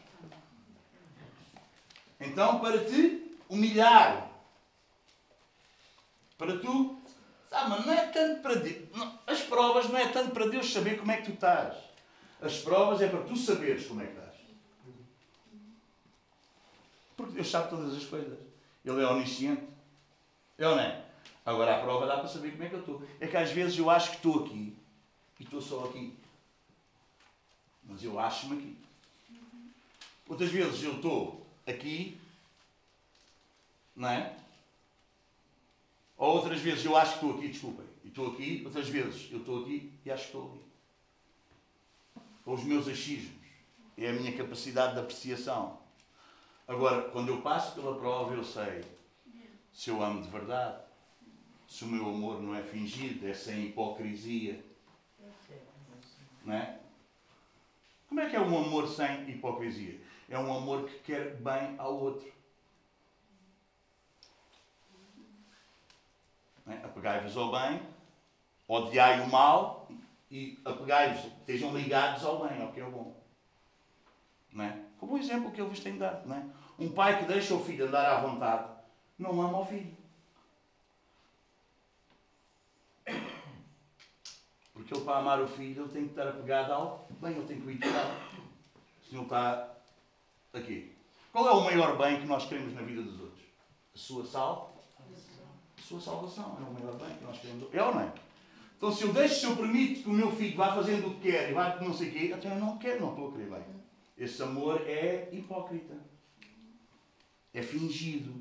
Então, para te humilhar, para tu, sabe, mas não é tanto para Deus, as provas não é tanto para Deus saber como é que tu estás. As provas é para tu saberes como é que estás. Porque Deus sabe todas as coisas. Ele é onisciente. É ou não é? Agora a prova dá para saber como é que eu estou. É que às vezes eu acho que estou aqui e estou só aqui. Mas eu acho-me aqui. Outras vezes eu estou aqui, não é? Ou outras vezes eu acho que estou aqui, desculpem, e estou aqui, outras vezes eu estou aqui e acho que estou ali. Ou os meus achismos, é a minha capacidade de apreciação. Agora, quando eu passo pela prova, eu sei se eu amo de verdade, se o meu amor não é fingido, é sem hipocrisia. Não é? Como é que é um amor sem hipocrisia? É um amor que quer bem ao outro. É? Apegai-vos ao bem, odiai o mal e apegai-vos, estejam ligados ao bem, ao que é bom. Não é? Como o exemplo que ele vos tem dado. Não é? Um pai que deixa o filho andar à vontade não ama o filho. Porque ele, para amar o filho, ele tem que estar apegado ao bem, ele tem que o. Se não está aqui. Qual é o maior bem que nós queremos na vida dos outros? A sua sal? A sua salvação. É o maior bem que nós queremos. É ou não é? Então, se eu deixo, se eu permito que o meu filho vá fazendo o que quer e vá não sei o quê, eu não quero, não estou a querer bem. Esse amor é hipócrita. É fingido.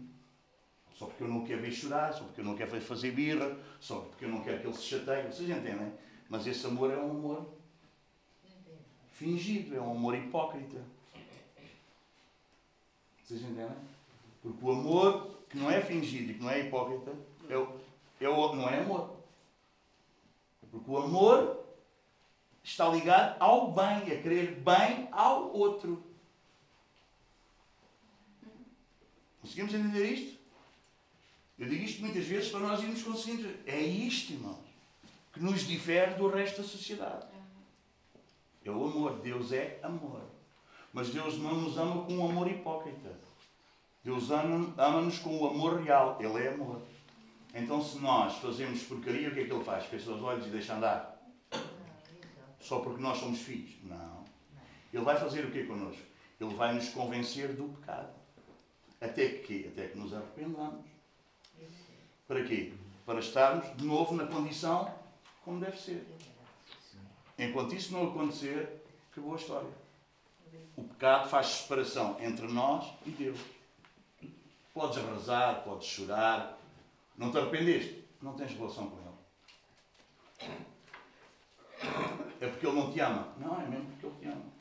Só porque eu não quero ver chorar, só porque eu não quero ver fazer birra, só porque eu não quero que ele se chateie. Vocês entendem? Mas esse amor é um amor fingido, é um amor hipócrita. Vocês entendem? Porque o amor que não é fingido e que não é hipócrita é o, é o, não é amor. Porque o amor está ligado ao bem, a querer bem ao outro. Conseguimos entender isto? Eu digo isto muitas vezes para nós irmos conseguindo. É isto, irmãos, que nos difere do resto da sociedade. É o amor. Deus é amor. Mas Deus não nos ama com um amor hipócrita. Deus ama-nos com o amor real. Ele é amor. Então, se nós fazemos porcaria, o que é que Ele faz? Fecha os olhos e deixa andar. Só porque nós somos filhos? Não. Ele vai fazer o que connosco? Ele vai nos convencer do pecado. Até que Até que nos arrependamos. Para quê? Para estarmos de novo na condição como deve ser. Enquanto isso não acontecer, acabou a história. O pecado faz separação entre nós e Deus. Podes rezar, podes chorar. Não te arrependeste? Não tens relação com Ele. É porque Ele não te ama. Não, é mesmo porque Ele te ama.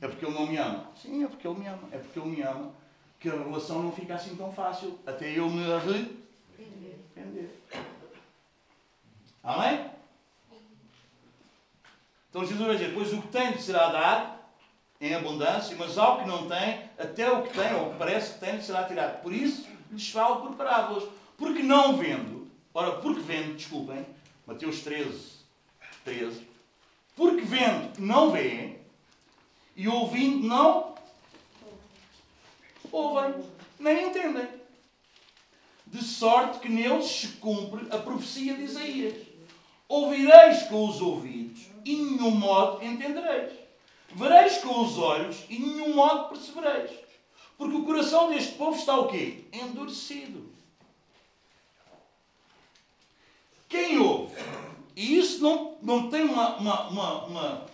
É porque ele não me ama. Sim, é porque ele me ama. É porque ele me ama que a relação não fica assim tão fácil. Até eu me arrepender. Amém? Então Jesus vai dizer: Pois o que tem será dado em abundância, mas ao que não tem, até o que tem, ou que parece que tem, será tirado. Por isso lhes falo por parábolas. Porque não vendo, ora, porque vendo, desculpem, Mateus 13, 13, porque vendo não vê, e ouvindo não ouvem, nem entendem. De sorte que neles se cumpre a profecia de Isaías. Ouvireis com os ouvidos e nenhum modo entendereis. Vereis com os olhos e nenhum modo percebereis. Porque o coração deste povo está o quê? Endurecido. Quem ouve? E isso não, não tem uma, uma, uma, uma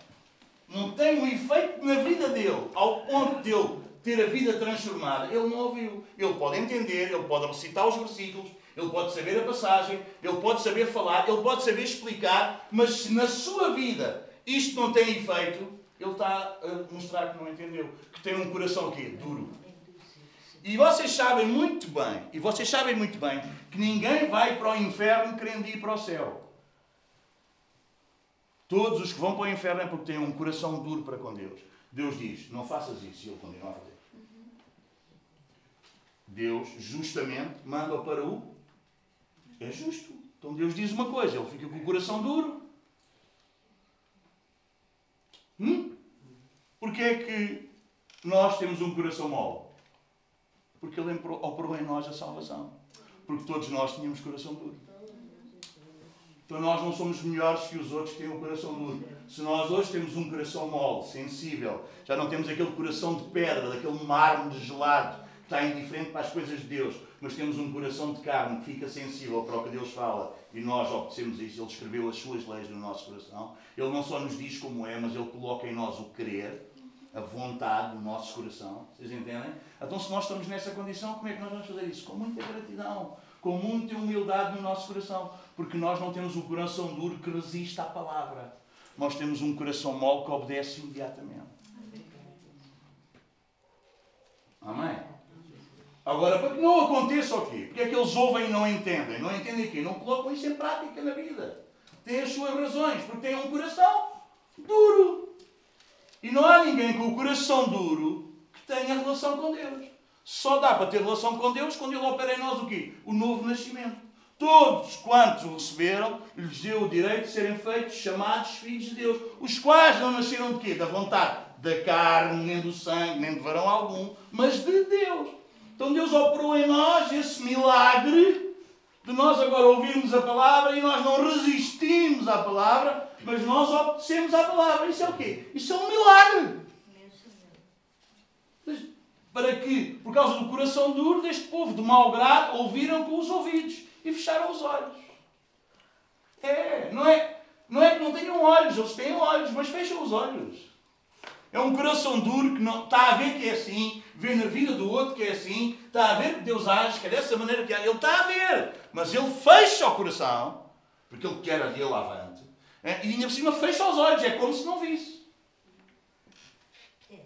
não tem um efeito na vida dele, ao ponto de ele ter a vida transformada. Ele não ouviu. Ele pode entender, ele pode recitar os versículos, ele pode saber a passagem, ele pode saber falar, ele pode saber explicar, mas se na sua vida isto não tem efeito, ele está a mostrar que não entendeu, que tem um coração quê? Duro. E vocês sabem muito bem, e vocês sabem muito bem, que ninguém vai para o inferno querendo ir para o céu. Todos os que vão para o inferno é porque têm um coração duro para com Deus. Deus diz: não faças isso, e ele continua a fazer. Deus justamente manda-o para o. É justo. Então Deus diz uma coisa, ele fica com o coração duro. Hum? Porquê é que nós temos um coração mole? Porque Ele operou em nós a salvação. Porque todos nós tínhamos coração duro. Então nós não somos melhores que os outros que têm o coração duro. Se nós hoje temos um coração mole, sensível, já não temos aquele coração de pedra, daquele mármore gelado, que está indiferente para as coisas de Deus, mas temos um coração de carne que fica sensível para o que Deus fala e nós obedecemos isso. Ele escreveu as suas leis no nosso coração. Ele não só nos diz como é, mas ele coloca em nós o querer, a vontade no nosso coração. Vocês entendem? Então, se nós estamos nessa condição, como é que nós vamos fazer isso? Com muita gratidão, com muita humildade no nosso coração, porque nós não temos um coração duro que resiste à palavra. Nós temos um coração mole que obedece imediatamente. Amém? Agora, para que não aconteça o quê? Porque é que eles ouvem e não entendem? Não entendem quê? Não colocam isso em prática na vida. Têm as suas razões, porque têm um coração duro. E não há ninguém com o coração duro que tenha relação com Deus. Só dá para ter relação com Deus quando Ele opera em nós o quê? O novo nascimento. Todos quantos o receberam, lhes deu o direito de serem feitos chamados filhos de Deus, os quais não nasceram de quê? Da vontade da carne, nem do sangue, nem de varão algum, mas de Deus. Então Deus operou em nós esse milagre de nós agora ouvirmos a palavra e nós não resistimos à palavra, mas nós obedecemos à palavra. Isso é o quê? Isso é um milagre. Para que, por causa do coração duro deste povo, de mau grado, ouviram com os ouvidos e fecharam os olhos. É, não é, não é que não tenham olhos, eles têm olhos, mas fecham os olhos. É um coração duro que não está a ver que é assim, vê na vida do outro que é assim, está a ver que Deus age, que é dessa maneira que é. Ele está a ver, mas ele fecha o coração, porque ele quer a dele avante, é, e ainda por cima fecha os olhos, é como se não visse. É,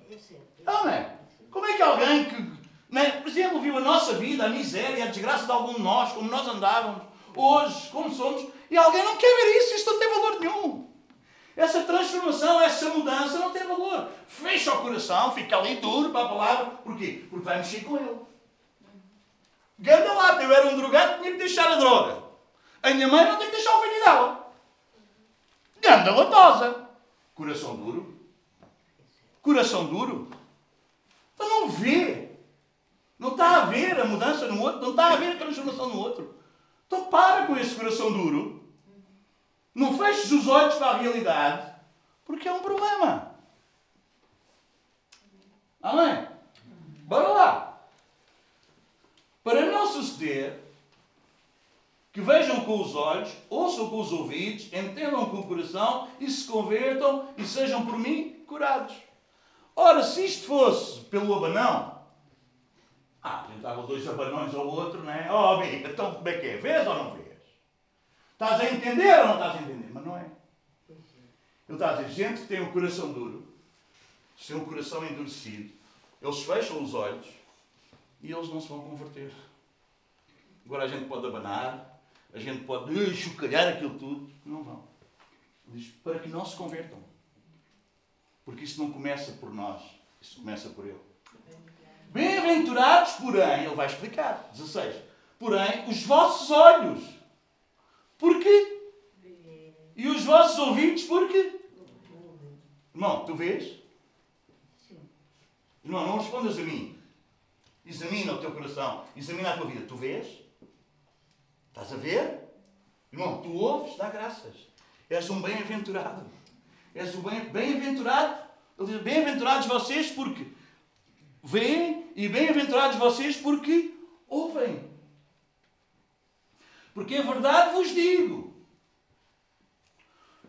não é? Como é que alguém que né? Por exemplo, viu a nossa vida, a miséria, a desgraça de algum de nós, como nós andávamos, hoje, como somos, e alguém não quer ver isso, isso não tem valor nenhum. Essa transformação, essa mudança não tem valor. Fecha o coração, fica ali duro para a palavra. Porquê? Porque vai mexer com ele. Ganda lá, eu era um drogado, tinha que deixar a droga. A minha mãe não tem que deixar o filho dela. Ganda latosa. Coração duro. Coração duro. Então não vê não está a ver a mudança no outro, não está a ver a transformação no outro. Então para com esse coração duro. Não feches os olhos para a realidade, porque é um problema. Amém? Bora lá. Para não suceder que vejam com os olhos, ouçam com os ouvidos, entendam com o coração e se convertam e sejam por mim curados. Ora, se isto fosse pelo abanão, ah, dava dois abanões ao outro, não é? Oh, amigo, então como é que é? Vês ou não vês? Estás a entender ou não estás a entender? Mas não é. Ele está a dizer, gente que tem um coração duro, sem o coração endurecido, eles fecham os olhos e eles não se vão converter. Agora a gente pode abanar, a gente pode chocalhar aquilo tudo, não vão. Diz para que não se convertam. Porque isso não começa por nós, isso começa por Ele. Bem-aventurados, porém, ele vai explicar, 16. Porém, os vossos olhos. Porquê? E os vossos ouvidos, porquê? Irmão, tu vês? Irmão, não respondas a mim. Examina o teu coração, examina a tua vida. Tu vês? Estás a ver? Irmão, tu ouves, dá graças. És um bem-aventurado. És um bem-aventurado. Diz: Bem-aventurados vocês porque veem e bem-aventurados vocês porque ouvem. Porque é verdade vos digo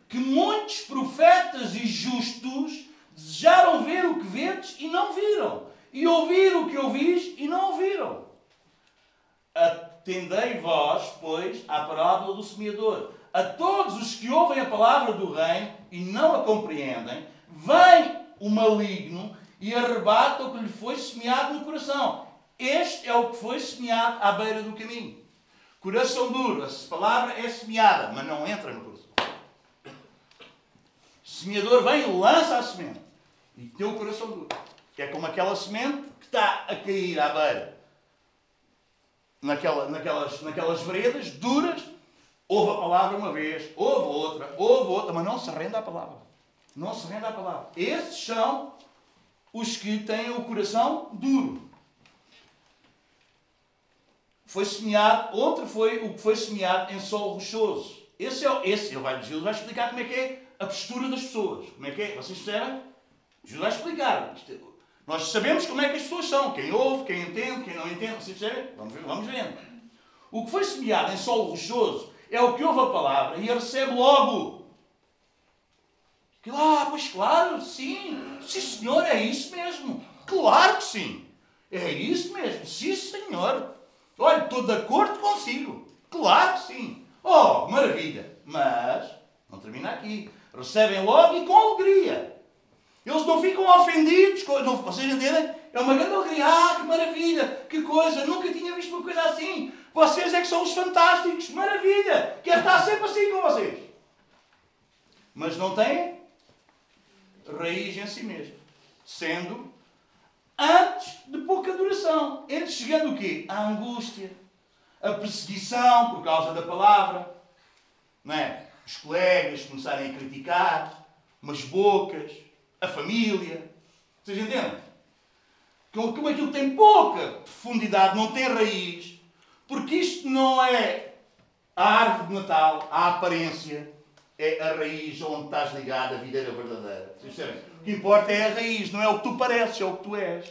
que muitos profetas e justos desejaram ver o que vedes e não viram, e ouvir o que ouvis e não ouviram. Atendei vós, pois, à parábola do semeador. A todos os que ouvem a palavra do reino e não a compreendem, vem o maligno e arrebata o que lhe foi semeado no coração. Este é o que foi semeado à beira do caminho. Coração duro, a palavra é semeada, mas não entra no coração. O semeador vem e lança a semente. E tem o coração duro. É como aquela semente que está a cair à beira. Naquela, naquelas, naquelas veredas duras, ouve a palavra uma vez, ouve outra, ouve outra, mas não se rende à palavra. Não se rende à palavra. Esses são os que têm o coração duro. Foi semeado, outro foi o que foi semeado em solo rochoso. Esse é esse, ele vai, Jesus vai explicar como é que é a postura das pessoas. Como é que é? Vocês percebem? Jesus vai explicar. É, nós sabemos como é que as pessoas são. Quem ouve, quem entende, quem não entende. Vocês percebem? Vamos, vamos vendo. O que foi semeado em solo rochoso é o que ouve a palavra e a recebe logo. Que ah, pois claro, sim, sim senhor, é isso mesmo. Claro que sim. É isso mesmo, sim senhor. Olha, estou de acordo consigo. Claro que sim. Oh, maravilha. Mas, não termina aqui. Recebem logo e com alegria. Eles não ficam ofendidos. Não, vocês entendem? É uma grande alegria. Ah, que maravilha, que coisa. Nunca tinha visto uma coisa assim. Vocês é que são os fantásticos. Maravilha. Quer estar sempre assim com vocês. Mas não têm raiz em si mesmo. Sendo antes de pouca duração. Eles chegando o quê? A angústia, a perseguição por causa da palavra, não é? Os colegas começarem a criticar, umas bocas, a família. Vocês entendem? Como aquilo tem pouca profundidade, não tem raiz, porque isto não é a árvore de Natal, a aparência, é a raiz onde estás ligado, a videira verdadeira. O que importa é a raiz, não é o que tu pareces, é o que tu és.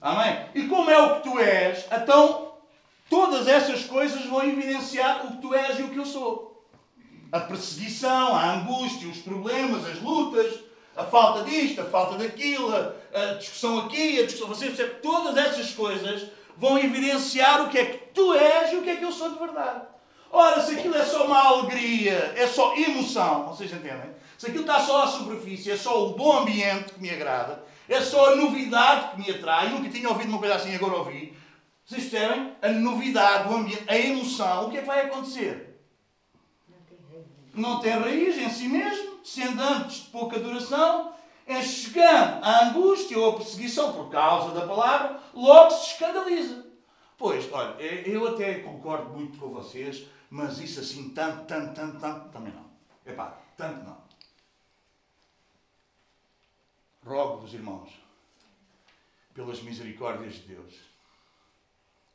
Amém? E como é o que tu és, então todas essas coisas vão evidenciar o que tu és e o que eu sou. A perseguição, a angústia, os problemas, as lutas, a falta disto, a falta daquilo, a discussão aqui, a discussão. Você percebe? Todas essas coisas vão evidenciar o que é que tu és e o que é que eu sou de verdade. Ora, se aquilo é só uma alegria, é só emoção, vocês entendem? Se aquilo está só à superfície, é só o bom ambiente que me agrada, é só a novidade que me atrai, nunca tinha ouvido uma coisa assim, agora ouvi. Vocês percebem? A novidade, o ambiente, a emoção, o que é que vai acontecer? Não tem raiz em si mesmo, sendo antes de pouca duração, é chegando à angústia ou à perseguição por causa da palavra, logo se escandaliza. Pois, olha, eu até concordo muito com vocês, mas isso assim, tanto, tanto, tanto, tanto, também não. Epá, tanto não. Rogo-vos, irmãos, pelas misericórdias de Deus,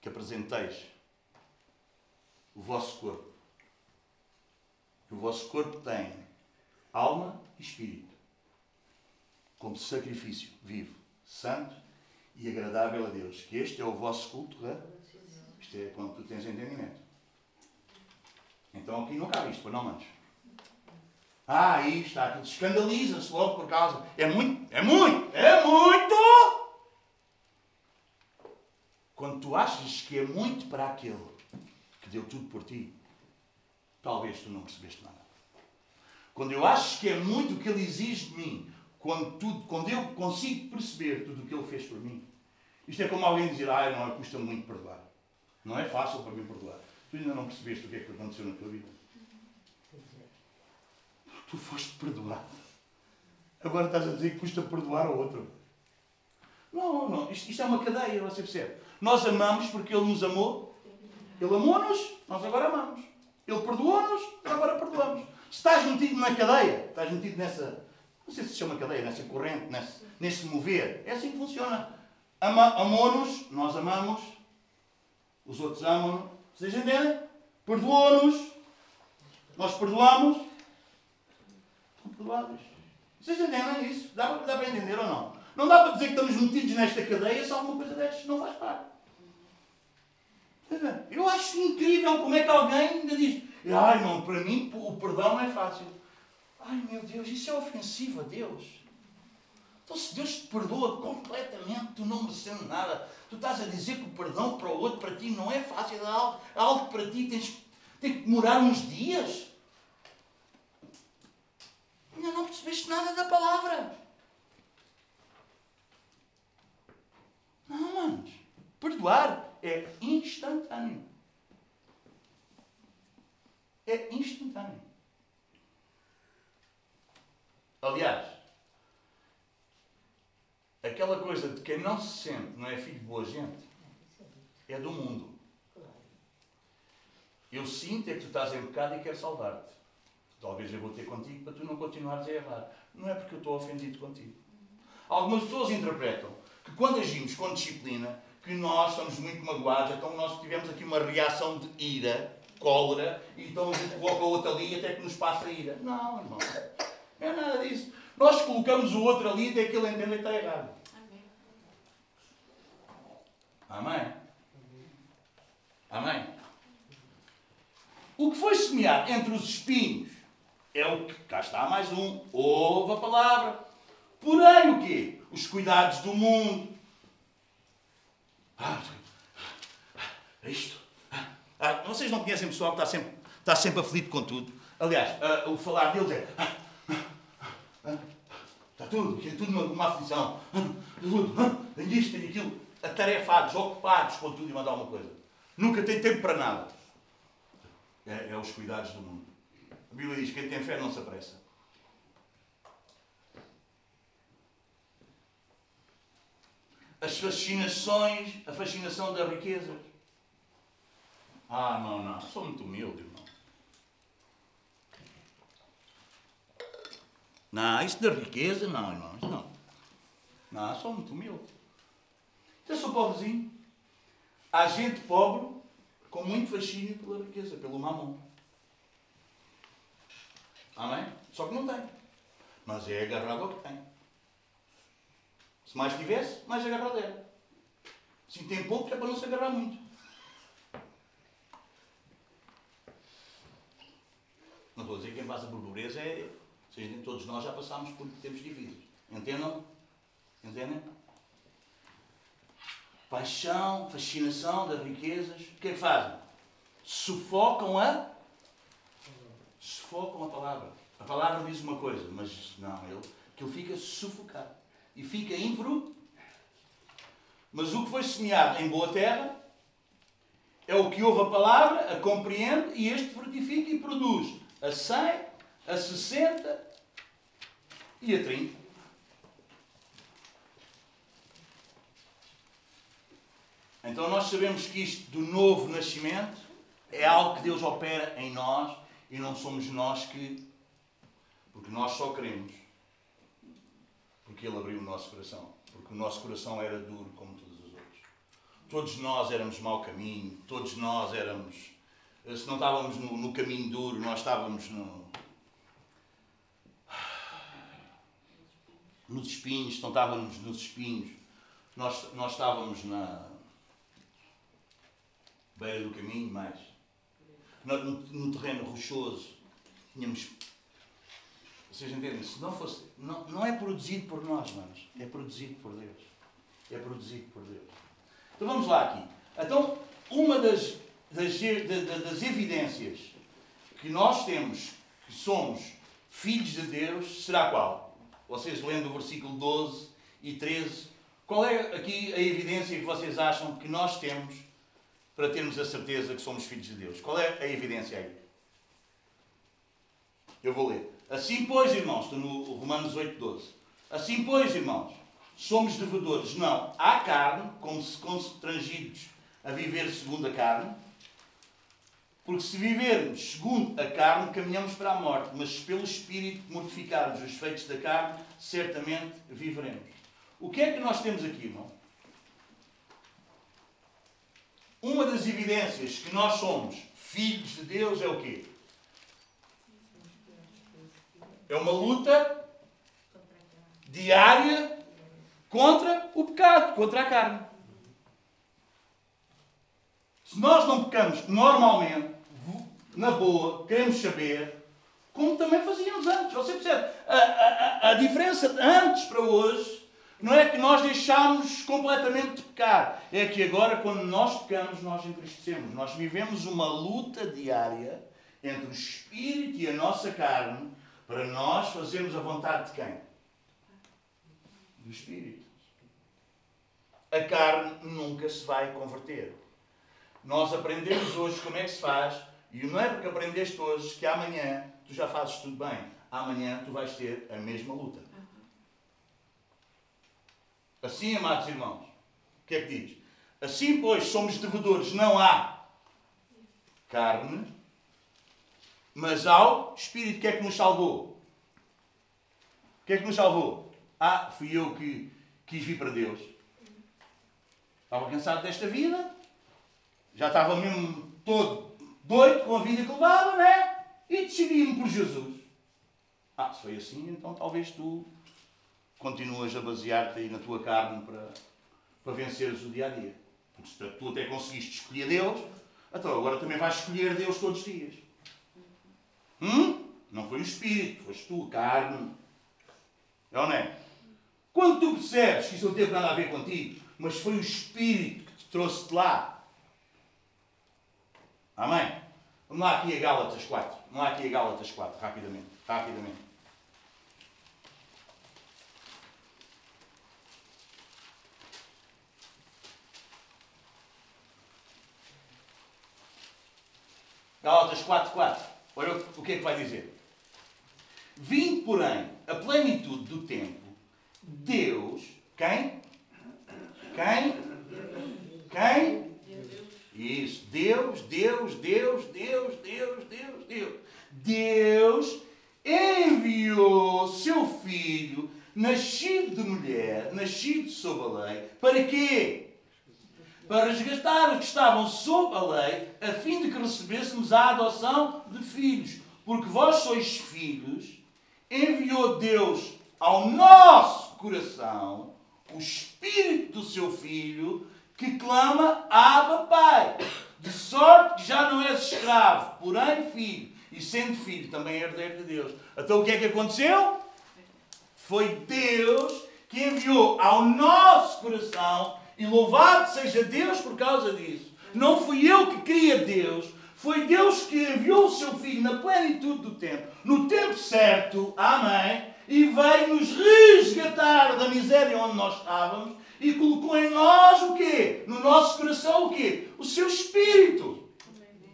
que apresenteis o vosso corpo. Que o vosso corpo tem alma e espírito, como sacrifício vivo, santo e agradável a Deus. Que este é o vosso culto. Isto é quando tu tens entendimento. Então aqui não cabe isto, não manches. Ah, aí está, aquilo escandaliza-se logo por causa. É muito, é muito, é muito! Quando tu achas que é muito para aquele que deu tudo por ti, talvez tu não percebeste nada. Quando eu acho que é muito o que ele exige de mim, quando, tudo, quando eu consigo perceber tudo o que Ele fez por mim, isto é como alguém dizer, ah, não, custa muito perdoar. Não é fácil para mim perdoar. Tu ainda não percebeste o que é que aconteceu na tua vida. Tu foste perdoado. Agora estás a dizer que custa perdoar ao outro. Não, não. Isto, isto é uma cadeia, você percebe. Nós amamos porque Ele nos amou. Ele amou-nos, nós agora amamos. Ele perdoou-nos, agora perdoamos. Se estás metido na cadeia, estás metido nessa, não sei se se chama cadeia, nessa corrente, nesse, nesse mover, é assim que funciona. Amou-nos, nós amamos, os outros amam-nos. Vocês entendem? Perdoou-nos, nós perdoamos, estão perdoados. Vocês entendem isso? Dá, dá para entender ou não? Não dá para dizer que estamos metidos nesta cadeia se alguma coisa destas não faz parte. Eu acho incrível como é que alguém ainda diz: Ai, não, para mim o perdão não é fácil. Ai, meu Deus, isso é ofensivo a Deus. Então, se Deus te perdoa completamente, tu não merecendo nada, tu estás a dizer que o perdão para o outro, para ti, não é fácil, é algo, é algo para ti tens, tem que demorar uns dias. Ainda não percebeste nada da palavra. Não, manos. Perdoar é instantâneo. É instantâneo. Aliás, aquela coisa de quem não se sente não é filho de boa gente, é do mundo. Eu sinto é que tu estás em pecado e quero salvar-te. Talvez eu vou ter contigo para tu não continuares a errar. Não é porque eu estou ofendido contigo. Algumas pessoas interpretam que quando agimos com disciplina, que nós estamos muito magoados, então nós tivemos aqui uma reação de ira, cólera, e então a gente coloca o outro ali até que nos passa a ira. Não, irmão. Não é nada disso. Nós colocamos o outro ali até que ele entenda que está errado. Amém. Amém. O que foi semeado entre os espinhos é o que. Cá está mais um. Ouve a palavra. Porém, o quê? Os cuidados do mundo. Ah, isto. Ah, vocês não conhecem pessoal que está sempre, está sempre aflito com tudo. Aliás, ah, o falar deles é. Ah, Está tudo, é tudo uma, uma aflição. Tudo, tem isto, tem aquilo. Atarefados, ocupados com tudo e mandar uma coisa. Nunca tem tempo para nada. É, é os cuidados do mundo. A Bíblia diz: quem tem fé não se apressa. As fascinações, a fascinação das riquezas. Ah, não, não, sou muito humilde, irmão. Não, isso da riqueza, não, irmão, isso não. Não, sou muito humilde. Eu sou pobrezinho. Há gente pobre com muito fascínio pela riqueza, pelo mamão. Amém? Só que não tem. Mas é agarrado ao que tem. Se mais tivesse, mais agarrado era. Se tem pouco, é para não se agarrar muito. Não estou a dizer que quem passa por pobreza é. Seja, todos nós já passámos por tempos difíceis. Entendam? Entendem? Paixão, fascinação das riquezas. O que é que fazem? Sufocam a. Sufocam a palavra. A palavra diz uma coisa, mas não, ele, que ele fica sufocado. E fica infru. Mas o que foi semeado em boa terra é o que ouve a palavra, a compreende e este frutifica e produz a 100, a 60 e a 30. Então nós sabemos que isto do novo nascimento é algo que Deus opera em nós e não somos nós que. Porque nós só queremos. Porque Ele abriu o nosso coração. Porque o nosso coração era duro como todos os outros. Todos nós éramos mau caminho, todos nós éramos. Se não estávamos no, no caminho duro, nós estávamos no, nos espinhos, não estávamos nos espinhos, nós, nós estávamos na beira do caminho, mais no, no, no terreno rochoso, tínhamos. Vocês entendem? Se não fosse. Não, não é produzido por nós, manos. É produzido por Deus. É produzido por Deus. Então vamos lá aqui. Então, uma das, das, das evidências que nós temos que somos filhos de Deus será qual? vocês lendo o versículo 12 e 13, qual é aqui a evidência que vocês acham que nós temos para termos a certeza que somos filhos de Deus? Qual é a evidência aí? Eu vou ler. Assim, pois, irmãos, estou no Romanos 8, 12. Assim, pois, irmãos, somos devedores, não à carne, como se constrangidos a viver segundo a carne, porque se vivermos segundo a carne, caminhamos para a morte, mas pelo Espírito mortificarmos os feitos da carne, certamente viveremos. O que é que nós temos aqui, irmão? Uma das evidências que nós somos filhos de Deus é o quê? É uma luta diária contra o pecado, contra a carne. Se nós não pecamos normalmente, na boa, queremos saber, como também fazíamos antes. Você percebe? A, a, a diferença de antes para hoje não é que nós deixámos completamente de pecar. É que agora, quando nós pecamos, nós entristecemos. Nós vivemos uma luta diária entre o espírito e a nossa carne para nós fazermos a vontade de quem? Do espírito. A carne nunca se vai converter. Nós aprendemos hoje como é que se faz, e não é porque aprendeste hoje que amanhã tu já fazes tudo bem. Amanhã tu vais ter a mesma luta. Assim, amados irmãos, o que é que diz? Assim, pois, somos devedores, não há carne, mas ao Espírito. O que é que nos salvou? O que é que nos salvou? Ah, fui eu que quis vir para Deus. Estava cansado desta vida, já estava mesmo todo doido com a vida que levava, né? E decidi-me por Jesus. Ah, se foi assim, então talvez tu continuas a basear-te aí na tua carne para, para venceres o dia a dia. Porque tu até conseguiste escolher Deus, então agora também vais escolher Deus todos os dias. Hum? Não foi o espírito, foste tu, a carne. É ou não é? Quando tu percebes que isso não teve nada a ver contigo, mas foi o espírito que te trouxe de lá. Amém? Vamos lá aqui a Gálatas 4. Vamos lá aqui a Gálatas 4, rapidamente. Rapidamente. Gálatas 4.4. Olha o que é que vai dizer. Vindo, porém, a plenitude do tempo, Deus, quem? Quem? Quem? Isso, Deus, Deus, Deus, Deus, Deus, Deus, Deus. Deus enviou seu filho, nascido de mulher, nascido sob a lei, para quê? Para resgatar os que estavam sob a lei, a fim de que recebêssemos a adoção de filhos. Porque vós sois filhos, enviou Deus ao nosso coração o Espírito do seu Filho, que clama Abba Pai. De sorte que já não és escravo, porém filho, e sendo filho também herdeiro de Deus. Então o que é que aconteceu? Foi Deus que enviou ao nosso coração e louvado seja Deus por causa disso. Não fui eu que queria Deus, foi Deus que enviou o seu Filho na plenitude do tempo, no tempo certo, amém, e veio nos resgatar da miséria onde nós estávamos e colocou em nós o quê? No nosso coração o quê? O seu Espírito.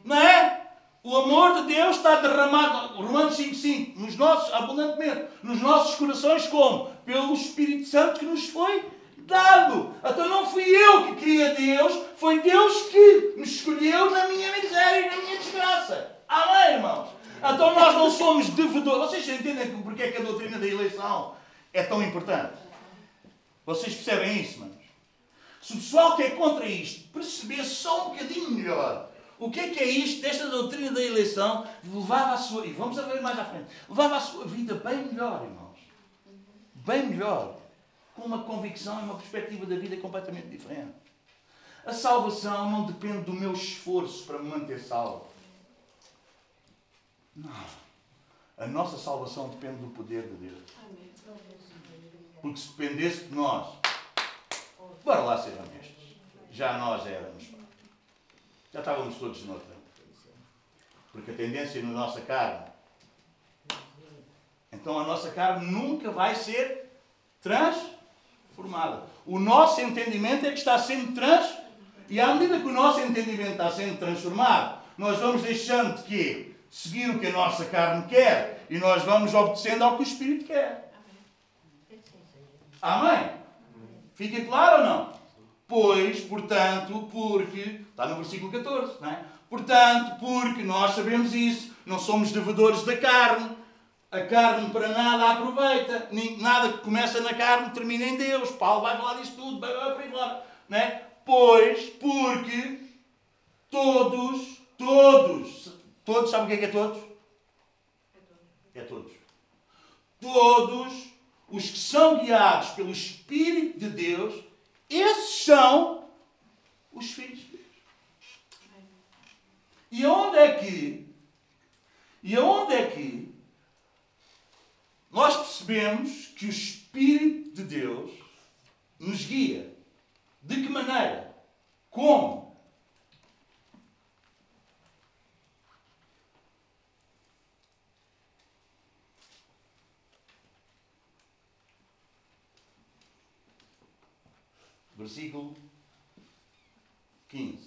Não é? O amor de Deus está derramado, Romanos 5,5, nos nossos, abundantemente, nos nossos corações, como? Pelo Espírito Santo que nos foi dado. Então não fui eu que queria Deus, foi Deus que me escolheu na minha miséria e na minha desgraça. Amém, irmãos? Então nós não somos devedores. Vocês entendem porque é que a doutrina da eleição é tão importante? Vocês percebem isso, irmãos? Se o pessoal que é contra isto perceber só um bocadinho melhor o que é que é isto desta doutrina da eleição, levava a sua, e vamos ver mais à frente, levava a sua vida bem melhor, irmãos. Bem melhor com uma convicção e uma perspectiva da vida completamente diferente. A salvação não depende do meu esforço para me manter salvo. Não. A nossa salvação depende do poder de Deus. Porque se dependesse de nós, bora lá ser honestos, já nós éramos. Já estávamos todos noutra. Porque a tendência na nossa carne. Então a nossa carne nunca vai ser transformada. O nosso entendimento é que está sendo transformado. E à medida que o nosso entendimento está sendo transformado, nós vamos deixando de quê? Seguir o que a nossa carne quer e nós vamos obedecendo ao que o Espírito quer. Amém? Fica claro ou não? Pois, portanto, porque. Está no versículo 14, não é? Portanto, porque nós sabemos isso, não somos devedores da carne, a carne para nada aproveita, nada que começa na carne termina em Deus. Paulo vai falar disso tudo, vai, vai para aí fora. Não é? Pois, porque todos, todos, todos, sabe o que é que é todos? É todos. Todos os que são guiados pelo Espírito de Deus, esses são os filhos de Deus. E onde é que, e onde é que nós percebemos que o Espírito de Deus nos guia? De que maneira? Como? Versículo 15.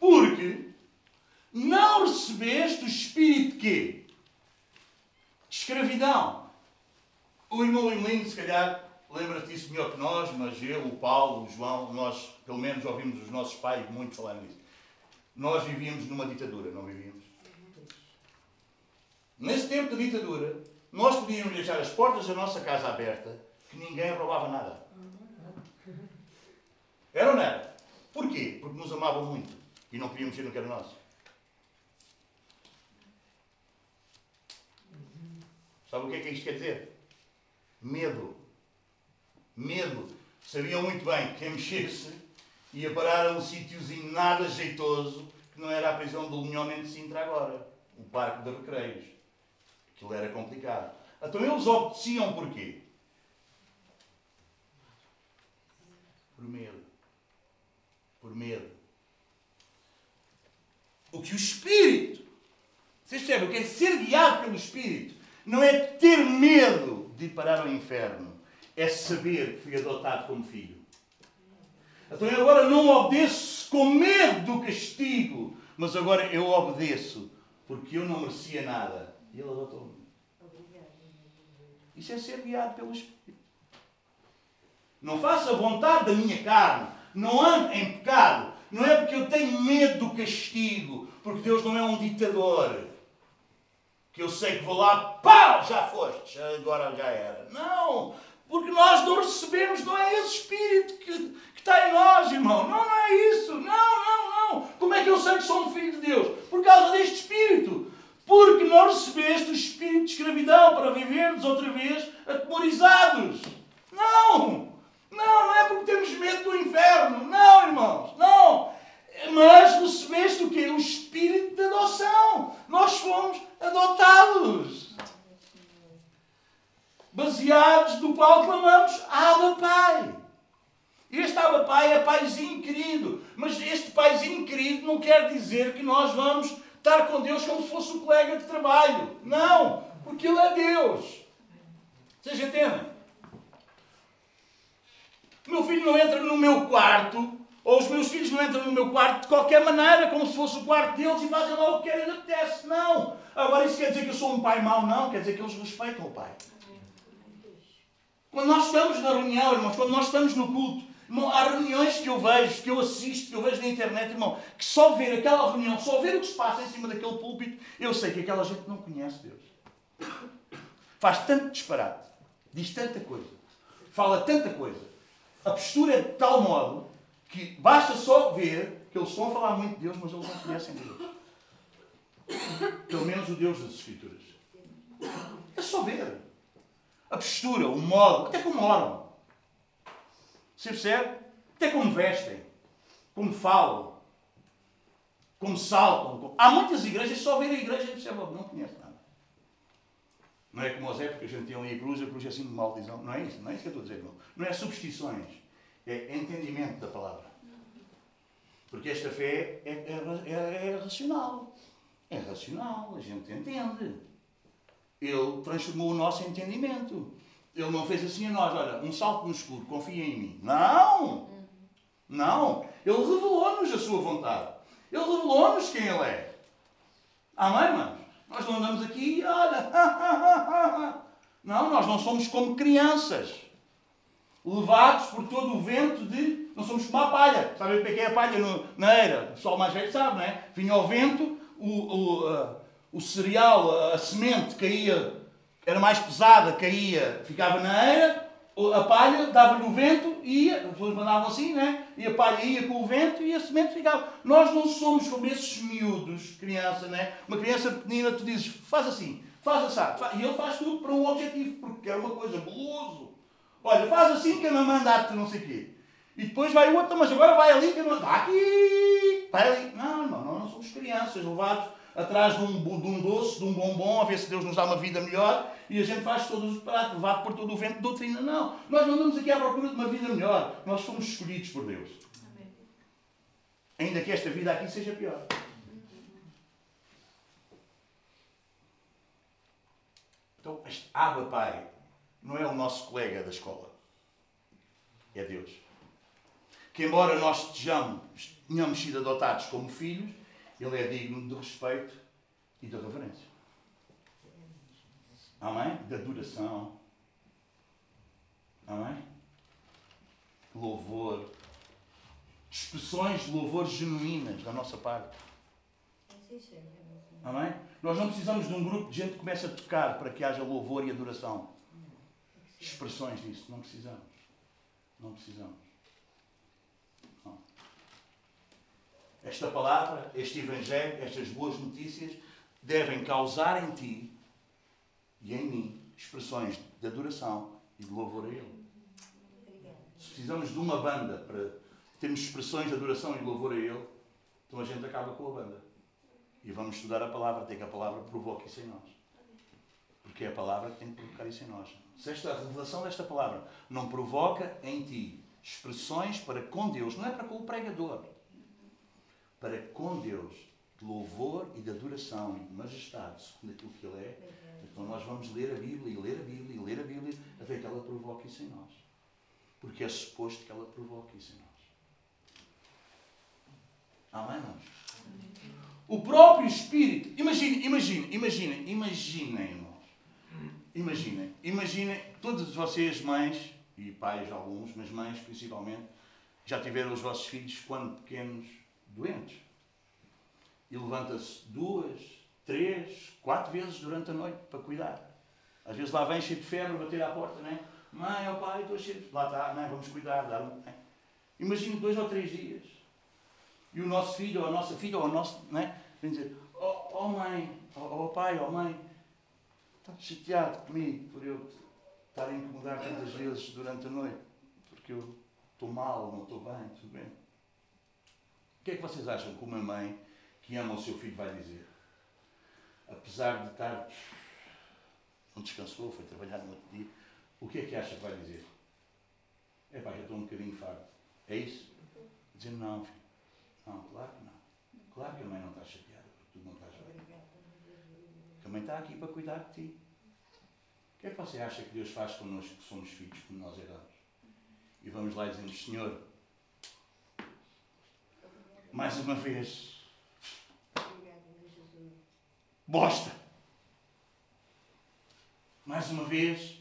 Porque não recebeste o espírito? De escravidão. O irmão Emilino, se calhar, lembra-se disso melhor que nós, mas eu, o Paulo, o João, nós, pelo menos, ouvimos os nossos pais muito falar nisso. Nós vivíamos numa ditadura, não vivíamos? Nesse tempo de ditadura, nós podíamos deixar as portas da nossa casa aberta, que ninguém roubava nada. Era ou não era? Porquê? Porque nos amavam muito e não queríamos ser no que era nosso. Sabe o que é que isto quer dizer? Medo. Medo. Sabiam muito bem que quem mexesse ia parar a um sítiozinho nada jeitoso que não era a prisão do Linhão de Sintra agora. O Parque de Recreios. Aquilo era complicado. Então eles obedeciam porquê? Por medo. Por medo. O que o Espírito, vocês percebem, o que é ser guiado pelo Espírito, não é ter medo de ir parar ao inferno, é saber que fui adotado como filho. Então eu agora não obedeço com medo do castigo, mas agora eu obedeço porque eu não merecia nada. E ele adotou-me. Isso é ser guiado pelo Espírito. Não faço a vontade da minha carne. Não ando em pecado. Não é porque eu tenho medo do castigo. Porque Deus não é um ditador que eu sei que vou lá, pá, já foste, agora já era. Não, porque nós não recebemos, não é esse espírito que, que está em nós, irmão. Não, não é isso. Não, não, não. Como é que eu sei que sou um filho de Deus? Por causa deste espírito. Porque não recebeste o espírito de escravidão para vivermos outra vez atemorizados. Não! Não, não é porque temos medo do inferno. Não, irmãos, não. Mas recebeste o quê? O espírito de adoção. Nós fomos adotados. Baseados do qual clamamos Abba Pai. Este Abba Pai é paizinho querido. Mas este paizinho querido não quer dizer que nós vamos estar com Deus como se fosse um colega de trabalho. Não, porque Ele é Deus. Vocês entendem? Meu filho não entra no meu quarto ou os meus filhos não entram no meu quarto de qualquer maneira, como se fosse o quarto deles e fazem lá o que querem lhe apetece. Não. Agora isso quer dizer que eu sou um pai mau? Não. Quer dizer que eles respeitam o pai. Quando nós estamos na reunião, irmãos, quando nós estamos no culto, irmão, há reuniões que eu vejo, que eu assisto, que eu vejo na internet, irmão, que só ver aquela reunião, só ver o que se passa em cima daquele púlpito, eu sei que aquela gente não conhece Deus. Faz tanto disparate, diz tanta coisa, fala tanta coisa. A postura é de tal modo que basta só ver que eles estão a falar muito de Deus, mas eles não conhecem Deus. Pelo menos o Deus das Escrituras. É só ver. A postura, o modo, até como oram. Você percebe? Até como vestem, como falam, como saltam. Há muitas igrejas, só ver a igreja e percebe, não conhece nada. Não é como os épocas, a gente tem ali a cruz, a cruz é assim de maldição. Não é isso, não é isso que eu estou a dizer, não. Não é substituições é entendimento da palavra. Porque esta fé é, é, é, é racional. É racional, a gente entende. Ele transformou o nosso entendimento. Ele não fez assim a nós, olha, um salto no escuro, confia em mim. Não! Não! Ele revelou-nos a sua vontade. Ele revelou-nos quem Ele é. Amém, irmãos? Nós não andamos aqui, olha. Não, nós não somos como crianças. Levados por todo o vento de. Não somos como a palha. Sabem o que é, é a palha no, na era? O pessoal mais velho sabe, não é? Vinha ao vento, o, o, o cereal, a semente caía, era mais pesada, caía, ficava na eira, a palha dava-lhe o vento e ia, as pessoas mandavam assim, né? E a palha ia com o vento e a semente ficava. Nós não somos como esses miúdos, criança, né? Uma criança pequenina, tu dizes, faz assim, faz assim, e ele faz tudo para um objetivo, porque quer uma coisa, guloso. Olha, faz assim que a mamãe dá-te não sei o quê. E depois vai o outro, mas agora vai ali que não. Está aqui! Vai ali. Não, não, nós não somos crianças levados atrás de um, de um doce, de um bombom, a ver se Deus nos dá uma vida melhor e a gente faz todos os pratos, levado por todo o vento de doutrina. Não, nós não andamos aqui à procura de uma vida melhor. Nós somos escolhidos por Deus. Amém. Ainda que esta vida aqui seja pior. Então, este Abba Pai não é o nosso colega da escola. É Deus. Que embora nós estejamos, tenhamos sido adotados como filhos, ele é digno de respeito e de reverência. Amém? De adoração. Amém? Louvor. Expressões de louvor genuínas da nossa parte. Amém? Nós não precisamos de um grupo de gente que comece a tocar para que haja louvor e adoração. Expressões disso. Não precisamos. Não precisamos. Esta palavra, este Evangelho, estas boas notícias devem causar em ti e em mim expressões de adoração e de louvor a Ele. Se precisamos de uma banda para termos expressões de adoração e de louvor a Ele, então a gente acaba com a banda. E vamos estudar a palavra, até que a palavra provoque isso em nós. Porque é a palavra que tem que provocar isso em nós. Se esta revelação desta palavra não provoca em ti expressões para com Deus, não é para com o pregador, para com Deus, de louvor e de adoração e de majestade, segundo aquilo que Ele é, então nós vamos ler a Bíblia e ler a Bíblia e ler a Bíblia até que ela provoque isso em nós. Porque é suposto que ela provoque isso em nós. Amém, irmãos? O próprio Espírito, imaginem, imaginem, imaginem, imaginem. Imaginem, imaginem, todos vocês, mães e pais, alguns, mas mães principalmente, já tiveram os vossos filhos, quando pequenos, doentes. E levanta-se duas, três, quatro vezes durante a noite para cuidar. Às vezes lá vem cheio de febre, bater à porta, né? Mãe, ó oh pai, estou cheio de... Lá está, né? vamos cuidar, dar um... Imagine dois ou três dias. E o nosso filho, ou a nossa filha, ou o nosso... Né? Vem dizer, ó oh, oh, mãe, ó oh, pai, ó mãe, chateado comigo por eu estar a incomodar tantas vezes durante a noite, porque eu estou mal, não estou bem, tudo bem que é que vocês acham que uma mãe que ama o seu filho vai dizer? Apesar de estar. não descansou, foi trabalhar no outro dia, o que é que acha que vai dizer? É pá, já estou um bocadinho farto. É isso? Dizer não, filho. Não, claro que não. Claro que a mãe não está chateada porque tu não estás bem. Mãe está aqui para cuidar de ti. O que é que você acha que Deus faz connosco que somos filhos como nós erramos? E vamos lá e dizemos, Senhor, mais uma vez. Bosta. Mais uma vez.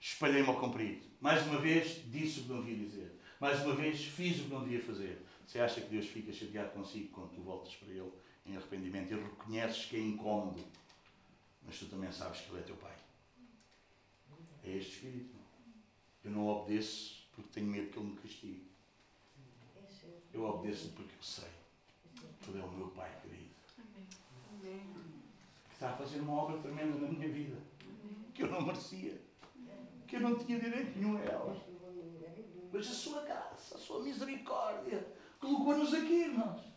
Espalhei-me ao comprido. Mais uma vez disse o que não devia dizer. Mais uma vez fiz o que não devia fazer. Você acha que Deus fica chateado consigo quando tu voltas para Ele em arrependimento e reconheces que é incómodo, mas tu também sabes que Ele é teu Pai? É este espírito. Eu não obedeço porque tenho medo que Ele me castigue. Eu obedeço porque eu sei que Ele é o meu Pai querido. Que está a fazer uma obra tremenda na minha vida. Que eu não merecia. Que eu não tinha direito nenhum a ela. Mas a sua graça, a sua misericórdia, colocou-nos aqui, irmãos.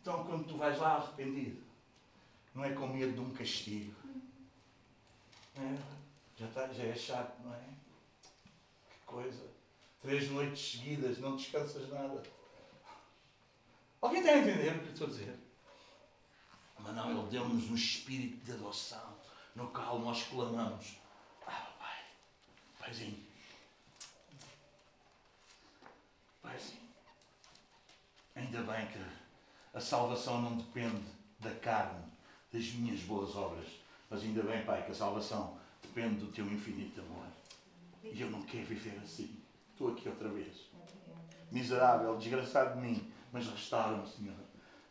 Então, quando tu vais lá arrependido, não é com medo de um castigo. É, já, está, já é chato, não é? Que coisa. Três noites seguidas, não descansas nada. Alguém está a entender o que estou a dizer? Mas não, Ele deu-nos um espírito de adoção, no qual nós clamamos. Ah, Pai, Paizinho. Paizinho. Ainda bem que a salvação não depende da carne, das minhas boas obras. Mas ainda bem, Pai, que a salvação depende do teu infinito amor. E eu não quero viver assim. Estou aqui outra vez. Miserável, desgraçado de mim. Mas restaura-me, Senhor.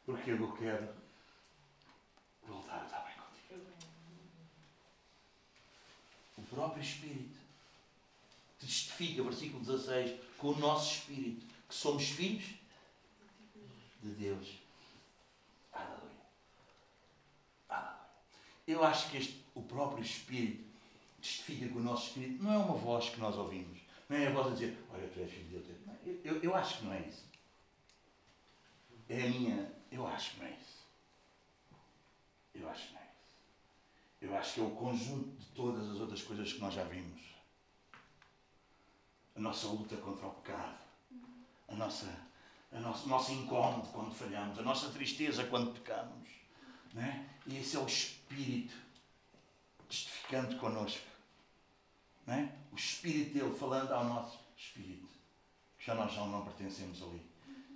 Porque eu quero voltar a estar bem contigo. O próprio Espírito testifica, versículo 16, com o nosso Espírito, que somos filhos de Deus. Aleluia. Aleluia. Eu acho que este, o próprio Espírito testifica com o nosso Espírito. Não é uma voz que nós ouvimos. Não é a voz a dizer, olha, tu és filho de Deus. Eu, eu, eu acho que não é isso. É a minha. Eu acho que não é isso. Eu acho que não é isso. Eu acho que é o conjunto de todas as outras coisas que nós já vimos. A nossa luta contra o pecado. A nossa, a nosso, o nosso incómodo quando falhamos. A nossa tristeza quando pecamos. Né? E esse é o Espírito testificando connosco. Né? O Espírito dele falando ao nosso Espírito. Já nós já não pertencemos ali.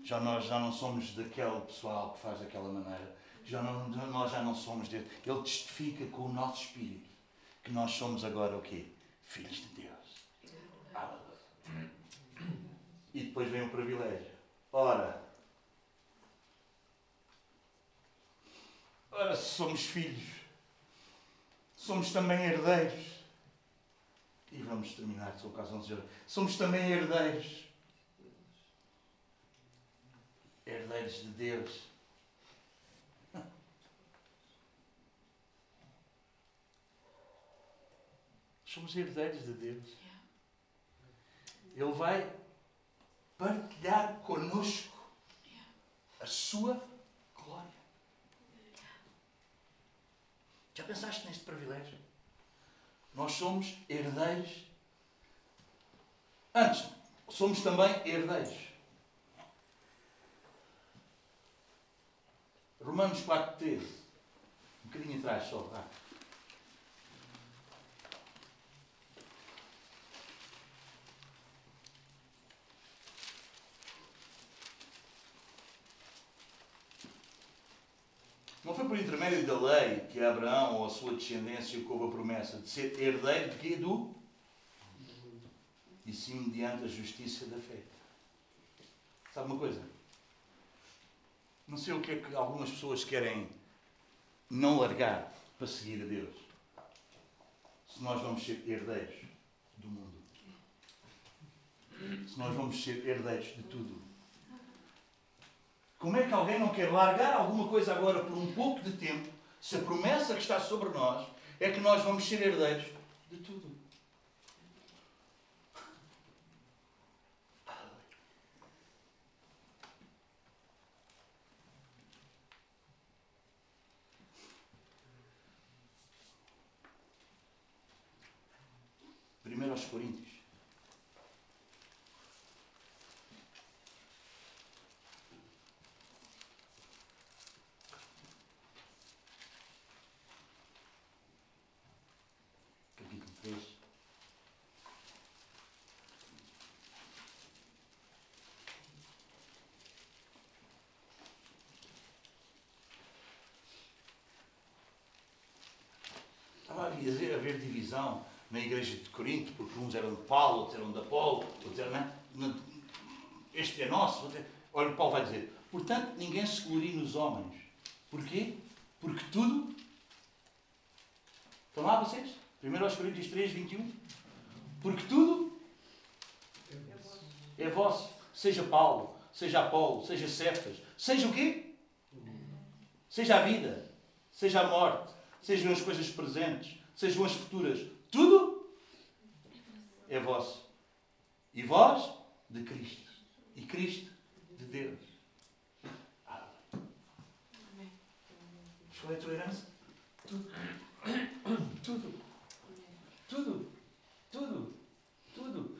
Já nós já não somos daquele pessoal que faz daquela maneira. Já não, nós já não somos dele. Ele testifica com o nosso Espírito que nós somos agora o quê? Filhos de Deus. E depois vem o privilégio. Ora, ora, somos filhos, somos também herdeiros. E vamos terminar, sou caso dizer. Somos também herdeiros. Herdeiros de Deus. Somos herdeiros de Deus. Ele vai partilhar conosco a sua glória. Já pensaste neste privilégio? Nós somos herdeiros. Antes, somos também herdeiros. Romanos 4,13. Um bocadinho atrás só. Tá? Não foi por intermédio da lei que Abraão ou a sua descendência coube a promessa de ser herdeiro de quê? Do? E sim mediante a justiça da fé. Sabe uma coisa? Não sei o que é que algumas pessoas querem não largar para seguir a Deus. Se nós vamos ser herdeiros do mundo. Se nós vamos ser herdeiros de tudo. Como é que alguém não quer largar alguma coisa agora por um pouco de tempo, se a promessa que está sobre nós é que nós vamos ser herdeiros de tudo? Primeiro aos Coríntios. Capítulo 3. A haver, divisão na igreja de Corinto, porque uns eram de Paulo, outros eram de Apolo, outros eram. Não, este é nosso. é- Olha, Paulo vai dizer: portanto, ninguém se glorie nos homens. Porquê? Porque tudo. Estão lá vocês? 1 aos Coríntios 3, 21. Porque tudo é vosso. Seja Paulo, seja Apolo, seja Cefas, seja o quê? Seja a vida, seja a morte, sejam as coisas presentes, sejam as futuras. Tudo é vosso. E vós, de Cristo. E Cristo, de Deus. Ah. Qual é a tua herança? Tudo. Tudo. Tudo. Tudo. Tudo.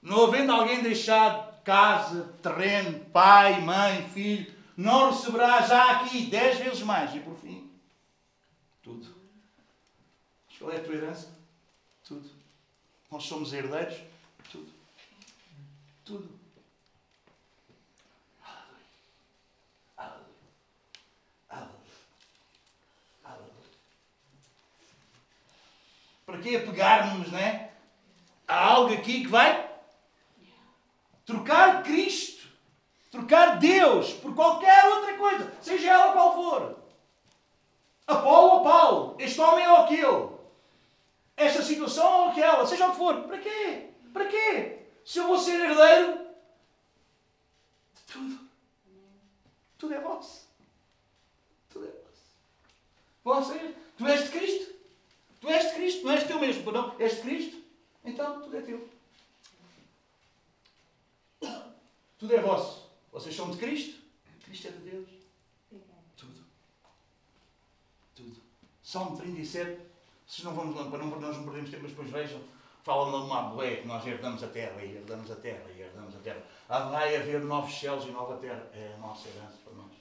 Não havendo alguém deixado casa, terreno, pai, mãe, filho, não receberá já aqui dez vezes mais. E por fim, tudo. Mas qual é a tua herança? Tudo. Nós somos herdeiros? Tudo. Tudo. Para que apegarmos, não é? A algo aqui que vai trocar Cristo, trocar Deus por qualquer outra coisa, seja ela qual for. Apolo ou Paulo, este homem ou aquele, esta situação ou aquela, seja o que for. Para quê? Para quê? Se eu vou ser herdeiro de tudo, tudo é vosso. Tudo é vosso. Você, tu és de Cristo. Tu és de Cristo, não és teu mesmo, não? És de Cristo, então tudo é teu. Tudo é vosso. Vocês são de Cristo, Cristo é de Deus. Tudo. Tudo. Salmo 37, vocês não vamos lá, para não, nós não perdemos tempo, mas depois vejam, falam de uma boé que nós herdamos a terra, e herdamos a terra, e herdamos a terra. Vai haver novos céus e nova terra. É a nossa herança para nós.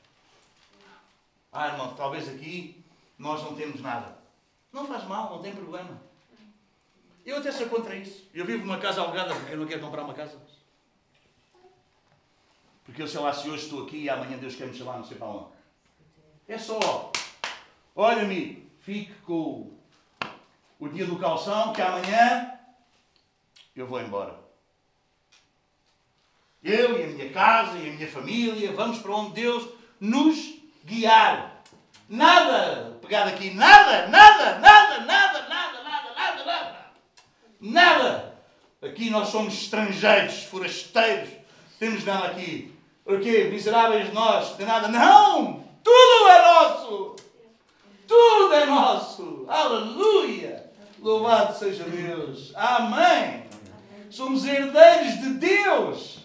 Ah, irmão, talvez aqui nós não temos nada. Não faz mal, não tem problema. Eu até sou contra isso. Eu vivo numa casa alugada porque eu não quero comprar uma casa. Porque eu sei lá se hoje estou aqui e amanhã Deus quer me chamar não sei para onde. É só. Olha, amigo, fique com o dia do calção que amanhã eu vou embora. Eu e a minha casa e a minha família vamos para onde Deus nos guiar. Nada pegado aqui, nada, nada, nada, nada, nada, nada, nada, nada. Nada. Aqui nós somos estrangeiros, forasteiros. Temos nada aqui. O quê? Miseráveis nós, de nada. Não! Tudo é nosso! Tudo é nosso! Aleluia! Louvado seja Deus! Amém! Somos herdeiros de Deus!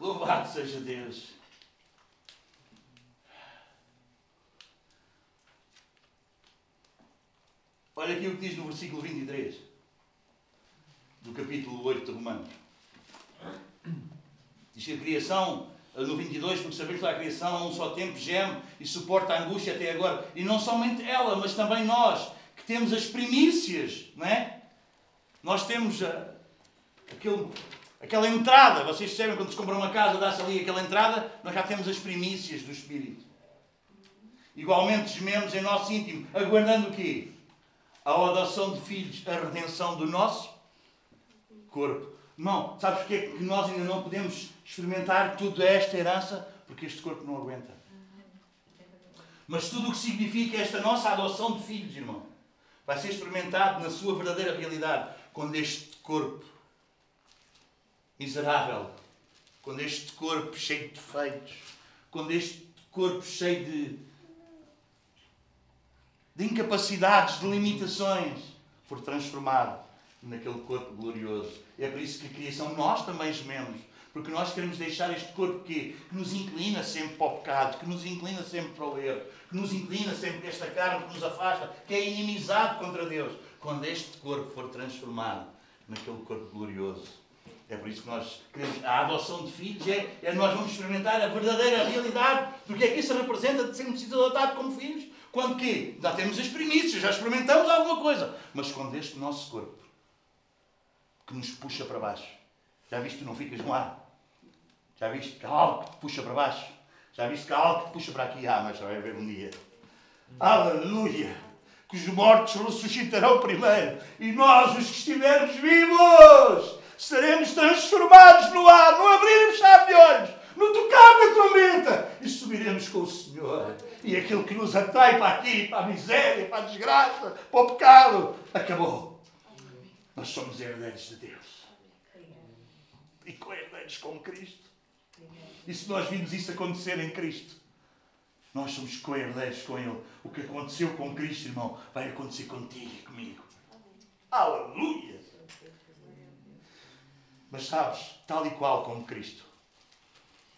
Louvado seja Deus! Olha aqui o que diz no versículo 23 do capítulo 8 de Romanos. Diz que a criação, no 22, porque sabemos que a criação a um só tempo geme e suporta a angústia até agora. E não somente ela, mas também nós, que temos as primícias, não é? Nós temos a, aquele, aquela entrada. Vocês percebem quando se compra uma casa, dá-se ali aquela entrada, nós já temos as primícias do Espírito. Igualmente gememos em nosso íntimo, aguardando o quê? a adoção de filhos, a redenção do nosso corpo. Não, sabes porque é que nós ainda não podemos experimentar tudo esta herança? Porque este corpo não aguenta. Mas tudo o que significa esta nossa adoção de filhos, irmão, vai ser experimentado na sua verdadeira realidade quando este corpo miserável, quando este corpo cheio de defeitos, quando este corpo cheio de de incapacidades, de limitações, for transformado naquele corpo glorioso. É por isso que a criação nós também gememos. Porque nós queremos deixar este corpo que, que nos inclina sempre para o pecado, que nos inclina sempre para o erro, que nos inclina sempre para esta carne que nos afasta, que é inimizado contra Deus. Quando este corpo for transformado naquele corpo glorioso. É por isso que nós queremos. A adoção de filhos é, é nós vamos experimentar a verdadeira realidade do que é que isso representa de sermos adotados como filhos quando que? Já temos as primícias, já experimentamos alguma coisa. Mas quando este nosso corpo, que nos puxa para baixo, já viste que não ficas no ar? Já viste que há algo que te puxa para baixo? Já viste que há algo que te puxa para aqui? Ah, mas vai haver um dia. Aleluia! Que os mortos ressuscitarão primeiro e nós, os que estivermos vivos, seremos transformados no ar, no abrir e fechar de olhos, no tocar da tormenta e subiremos com o Senhor e aquilo que nos atrai para aqui, para a miséria, para a desgraça, para o pecado, acabou. Nós somos herdeiros de Deus. E co-herdeiros com Cristo. E se nós vimos isso acontecer em Cristo, nós somos co-herdeiros com Ele. O que aconteceu com Cristo, irmão, vai acontecer contigo e comigo. Aleluia! Mas sabes, tal e qual como Cristo,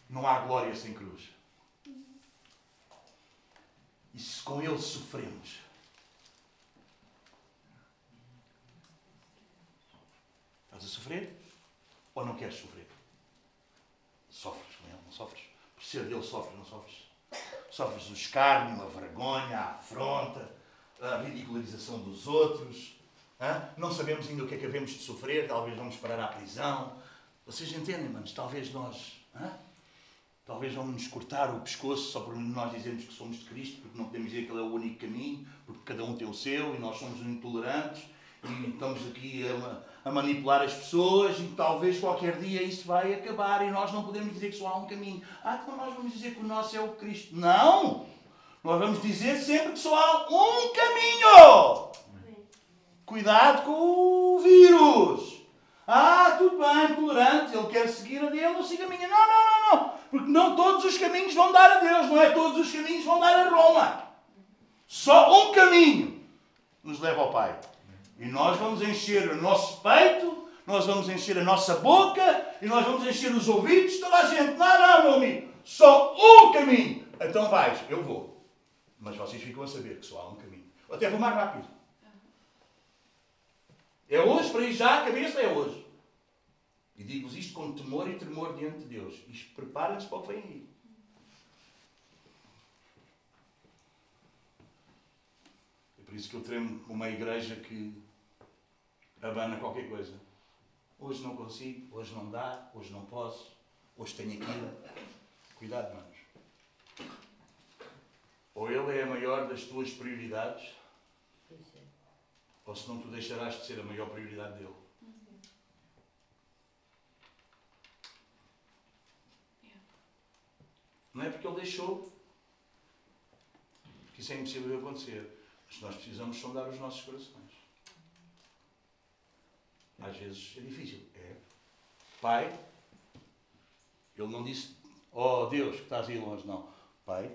não há glória sem cruz. E se com Ele sofremos, estás a sofrer ou não queres sofrer? Sofres com ele, não sofres? Por ser dele, sofres, não sofres? Sofres o escárnio, a vergonha, a afronta, a ridicularização dos outros. Hã? Não sabemos ainda o que é que havemos de sofrer, talvez vamos parar à prisão. Vocês entendem, manos? Talvez nós. Hã? Talvez vamos nos cortar o pescoço só por nós dizermos que somos de Cristo, porque não podemos dizer que Ele é o único caminho, porque cada um tem o seu e nós somos intolerantes e estamos aqui a, a manipular as pessoas e talvez qualquer dia isso vai acabar e nós não podemos dizer que só há um caminho. Ah, então nós vamos dizer que o nosso é o Cristo. Não! Nós vamos dizer sempre que só há um caminho! Cuidado com o vírus! Ah, tudo bem, tolerante, ele quer seguir a dele, eu sigo a minha. Não, não, não, não. Porque não todos os caminhos vão dar a Deus, não é todos os caminhos vão dar a Roma. Só um caminho nos leva ao Pai. E nós vamos encher o nosso peito, nós vamos encher a nossa boca e nós vamos encher os ouvidos toda a gente. Não, não, meu amigo, só um caminho. Então vais, eu vou. Mas vocês ficam a saber que só há um caminho. Até vou mais rápido. É hoje, para ir já, a cabeça é hoje. E digo-vos isto com temor e tremor diante de Deus. E preparem-se para o que vem aí. É por isso que eu tremo com uma igreja que abana qualquer coisa. Hoje não consigo, hoje não dá, hoje não posso, hoje tenho aquilo. Cuidado, manos. Ou ele é a maior das tuas prioridades, ou senão tu deixarás de ser a maior prioridade dele. Não é porque ele deixou, porque isso é impossível de acontecer. Mas nós precisamos sondar os nossos corações. Às vezes é difícil. É. Pai, ele não disse, oh Deus, que estás aí longe, não. Pai,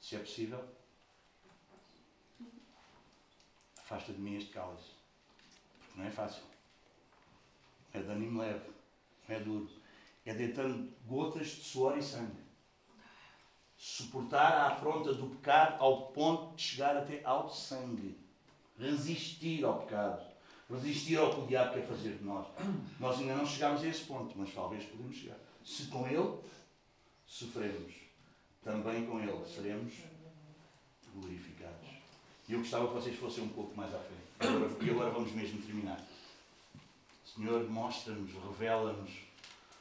se é possível, afasta de mim este cálice. Porque não é fácil. É de ânimo leve, não é duro. É deitando gotas de suor e sangue. Suportar a afronta do pecado ao ponto de chegar até ao sangue. Resistir ao pecado. Resistir ao que o diabo quer fazer de nós. Nós ainda não chegámos a esse ponto, mas talvez podemos chegar. Se com ele sofremos, também com ele seremos glorificados. E eu gostava que vocês fossem um pouco mais à frente. E agora, e agora vamos mesmo terminar. Senhor, mostra-nos, revela-nos,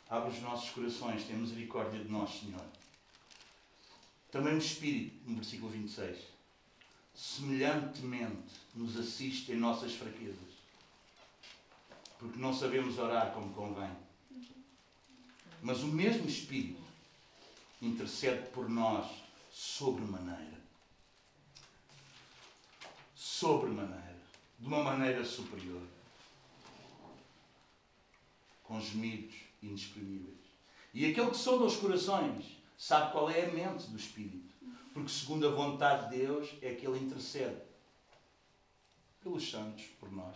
abre os nossos corações, tem misericórdia de nós, Senhor. Também o Espírito, no versículo 26, semelhantemente nos assiste em nossas fraquezas, porque não sabemos orar como convém. Mas o mesmo Espírito intercede por nós sobremaneira sobremaneira, de uma maneira superior, com gemidos inexprimíveis. E aquele que sonda os corações sabe qual é a mente do Espírito, porque segundo a vontade de Deus é que ele intercede pelos santos, por nós.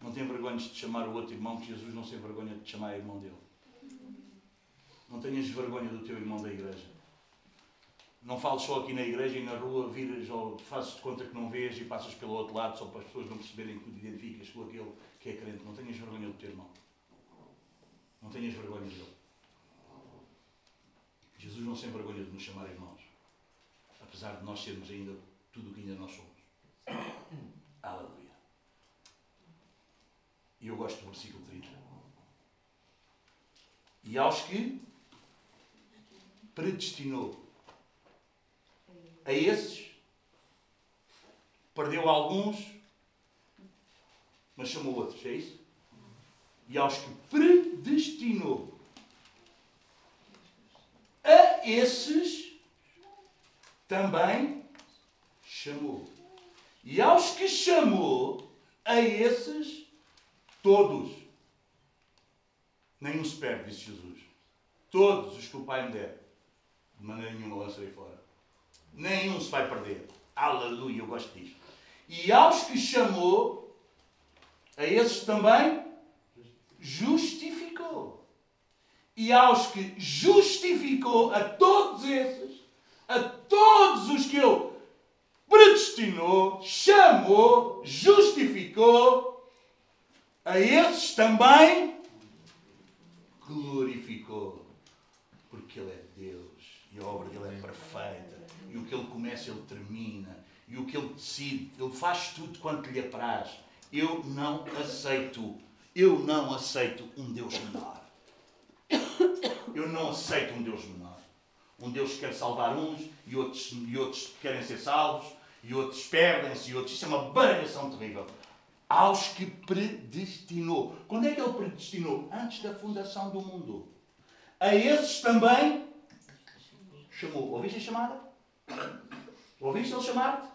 Não tem vergonha de chamar o outro irmão, que Jesus não se envergonha de chamar irmão dele. Não tenhas vergonha do teu irmão da igreja. Não fales só aqui na igreja e na rua, viras ou fazes de conta que não vês e passas pelo outro lado só para as pessoas não perceberem que tu te identificas com aquele que é crente. Não tenhas vergonha do teu irmão. Não tenhas vergonha dele. Jesus não se envergonha de nos chamar irmãos. Apesar de nós sermos ainda tudo o que ainda nós somos. Aleluia. E eu gosto do versículo 30. E aos que predestinou a esses, perdeu alguns, mas chamou outros, é isso? E aos que predestinou, a esses também chamou. E aos que chamou, a esses todos Nenhum se perde, disse Jesus. Todos os que o Pai me der, de maneira nenhuma lançarei fora. Nenhum se vai perder. Aleluia, eu gosto disto. E aos que chamou, a esses também justificou. E aos que justificou, a todos esses, a todos os que ele predestinou, chamou, justificou, a esses também glorificou. Porque Ele é Deus e a obra dele é perfeita. E o que Ele começa, Ele termina. E o que Ele decide, Ele faz tudo quanto lhe apraz. Eu não aceito, eu não aceito um Deus menor. Eu não aceito um Deus menor. Um Deus que quer salvar uns e outros, e outros querem ser salvos e outros perdem-se e outros. Isso é uma baralhação terrível. Aos que predestinou. Quando é que ele predestinou? Antes da fundação do mundo. A esses também chamou. Ouviste a chamada? Ouviste ele chamar-te?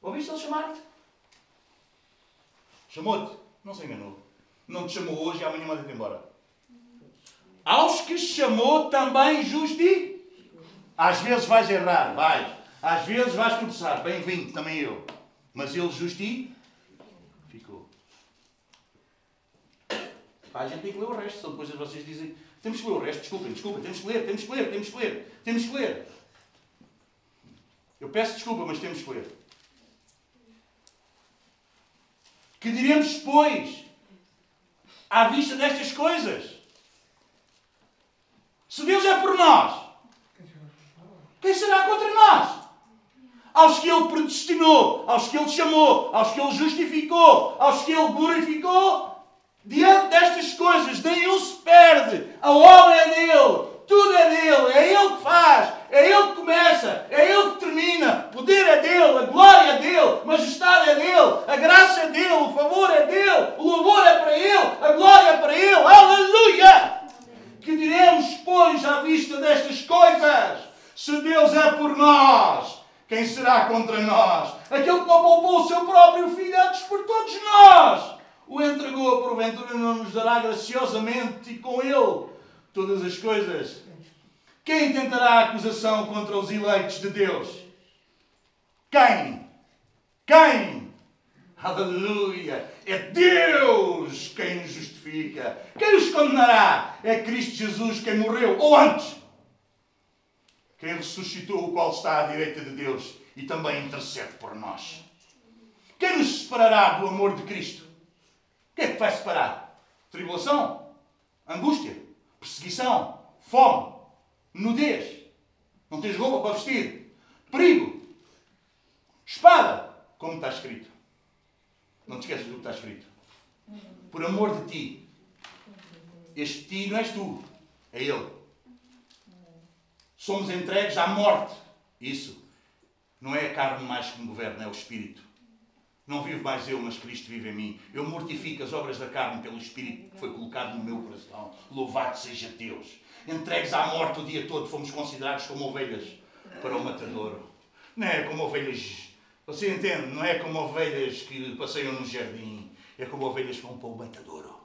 Ouviste ele chamar-te? Chamou-te? Não se enganou. Não te chamou hoje e amanhã manda-te embora. Aos que chamou também justi. Às vezes vais errar, vais. Às vezes vais tropeçar. Bem-vindo, também eu. Mas ele justificou. Pá, a gente tem que ler o resto, são depois vocês dizem. Temos que ler o resto, desculpem, desculpem, temos que ler, temos que ler, temos que ler, temos que ler. Eu peço desculpa, mas temos que ler. Que diremos, pois, à vista destas coisas? Se Deus é por nós, quem será contra nós? Aos que Ele predestinou, aos que Ele chamou, aos que Ele justificou, aos que Ele glorificou, diante destas coisas, nenhum se perde. A obra é dele, tudo é dele, é ele que faz, é ele que começa, é ele que termina. O poder é dele, a glória é dele, a majestade é dele, a graça é dele, o favor é dele, o louvor é para ele, a glória é para ele. Aleluia! Que diremos, pois, à vista destas coisas? Se Deus é por nós, quem será contra nós? Aquele que não poupou o seu próprio filho antes por todos nós. O entregou, porventura não nos dará graciosamente e com ele todas as coisas. Quem tentará acusação contra os eleitos de Deus? Quem? Quem? Aleluia! É Deus quem nos justifica. Quem os condenará? É Cristo Jesus quem morreu, ou antes, quem ressuscitou, o qual está à direita de Deus e também intercede por nós. Quem nos separará do amor de Cristo? Quem é que vai separar? Tribulação? Angústia? Perseguição? Fome? Nudez? Não tens roupa para vestir? Perigo? Espada? Como está escrito. Não te esqueças do que está escrito. Por amor de ti. Este ti não és tu, é Ele somos entregues à morte. Isso. Não é a carne mais que me governa, é o Espírito. Não vivo mais eu, mas Cristo vive em mim. Eu mortifico as obras da carne pelo Espírito que foi colocado no meu coração. Louvado seja Deus. Entregues à morte o dia todo, fomos considerados como ovelhas para o matadouro. Não é como ovelhas. Você entende? Não é como ovelhas que passeiam no jardim. É como ovelhas que vão para o matadouro.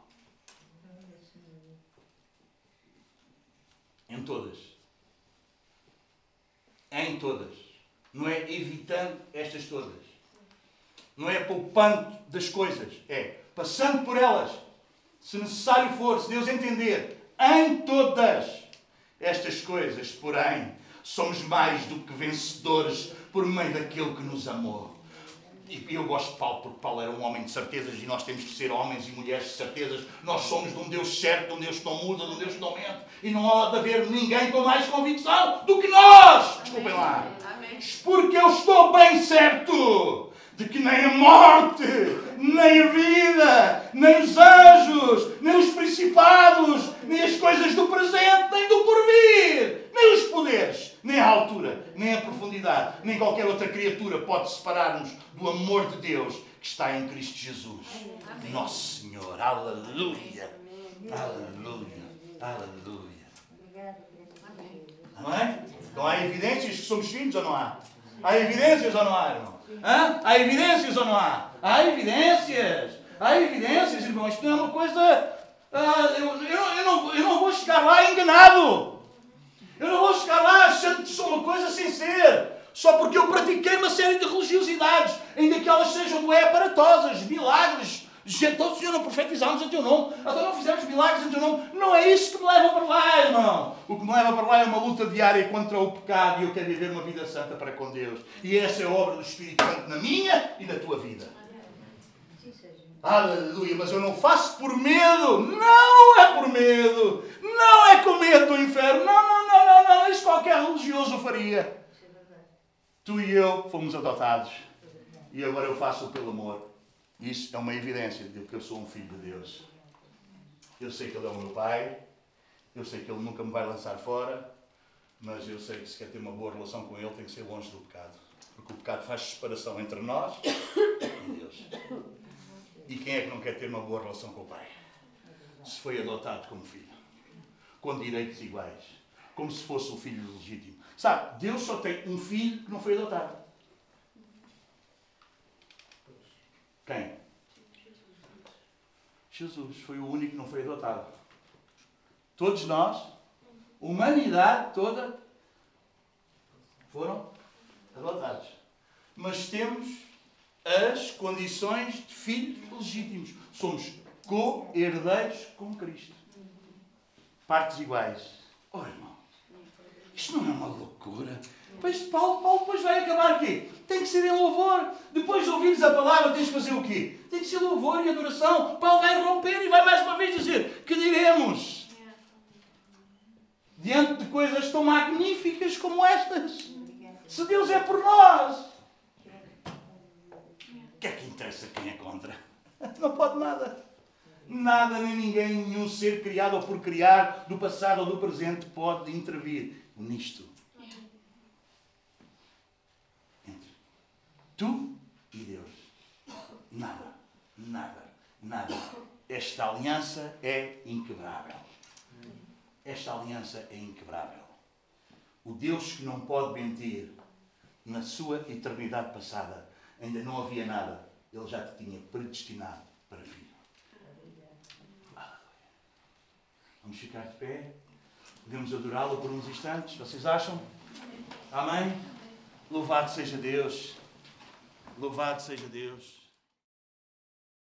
Em todas em todas. Não é evitando estas todas. Não é poupando das coisas. É passando por elas. Se necessário for, se Deus entender, em todas estas coisas, porém, somos mais do que vencedores por meio daquele que nos amou. E eu gosto de Paulo, porque Paulo era um homem de certezas e nós temos que ser homens e mulheres de certezas. Nós somos de um Deus certo, de um Deus que não muda, de um Deus que não mente. E não há de haver ninguém com mais convicção do que nós. Desculpem lá. Porque eu estou bem certo de que nem a morte, nem a vida, nem os anjos, nem os principados, nem as coisas do presente, nem do porvir, nem os poderes, nem a altura, nem a profundidade, nem qualquer outra criatura pode separar-nos do amor de Deus que está em Cristo Jesus. Amém. Nosso Senhor, aleluia, aleluia, aleluia. Amém? Então há evidências que somos filhos ou não há? Há evidências ou não há, irmão? Hã? Há evidências ou não há? Há evidências! Há evidências, irmão. Isto não é uma coisa Ah, eu, eu, eu, não, eu não vou chegar lá enganado. Eu não vou chegar lá achando que sou uma coisa sem ser. Só porque eu pratiquei uma série de religiosidades, ainda que elas sejam aparatosas, milagres. Gente, oh, Senhor, não profetizámos em teu nome, até não fizemos milagres em teu nome. Não é isso que me leva para lá, irmão. O que me leva para lá é uma luta diária contra o pecado e eu quero viver uma vida santa para com Deus. E essa é a obra do Espírito Santo na minha e na tua vida. Aleluia, mas eu não faço por medo. Não é por medo. Não é com medo do inferno. Não, não, não, não, não. Isso qualquer religioso faria. Tu e eu fomos adotados. E agora eu faço pelo amor. Isso é uma evidência de que eu sou um filho de Deus. Eu sei que Ele é o meu Pai. Eu sei que Ele nunca me vai lançar fora. Mas eu sei que se quer ter uma boa relação com Ele, tem que ser longe do pecado. Porque o pecado faz separação entre nós e Deus. E quem é que não quer ter uma boa relação com o Pai? Se foi adotado como filho, com direitos iguais, como se fosse o filho legítimo. Sabe, Deus só tem um filho que não foi adotado. Quem? Jesus foi o único que não foi adotado. Todos nós, humanidade toda, foram adotados. Mas temos as condições de filhos legítimos. Somos co-herdeiros com Cristo. Partes iguais. Oh, irmão, isto não é uma loucura. Pois Paulo, Paulo depois vai acabar aqui. Tem que ser em louvor. Depois de ouvires a palavra, tens de fazer o quê? Tem que ser louvor e adoração. Paulo vai romper e vai mais uma vez dizer: Que diremos? Diante de coisas tão magníficas como estas. Se Deus é por nós, o que é que interessa quem é contra? Não pode nada. Nada nem ninguém, nenhum ser criado ou por criar, do passado ou do presente, pode intervir nisto. Entre tu e Deus. Nada, nada, nada. Esta aliança é inquebrável. Esta aliança é inquebrável. O Deus que não pode mentir, na sua eternidade passada, ainda não havia nada, Ele já te tinha predestinado para filho. Vamos ficar de pé. Podemos adorá-lo por uns instantes. Vocês acham? Amém? Louvado seja Deus. Louvado seja Deus.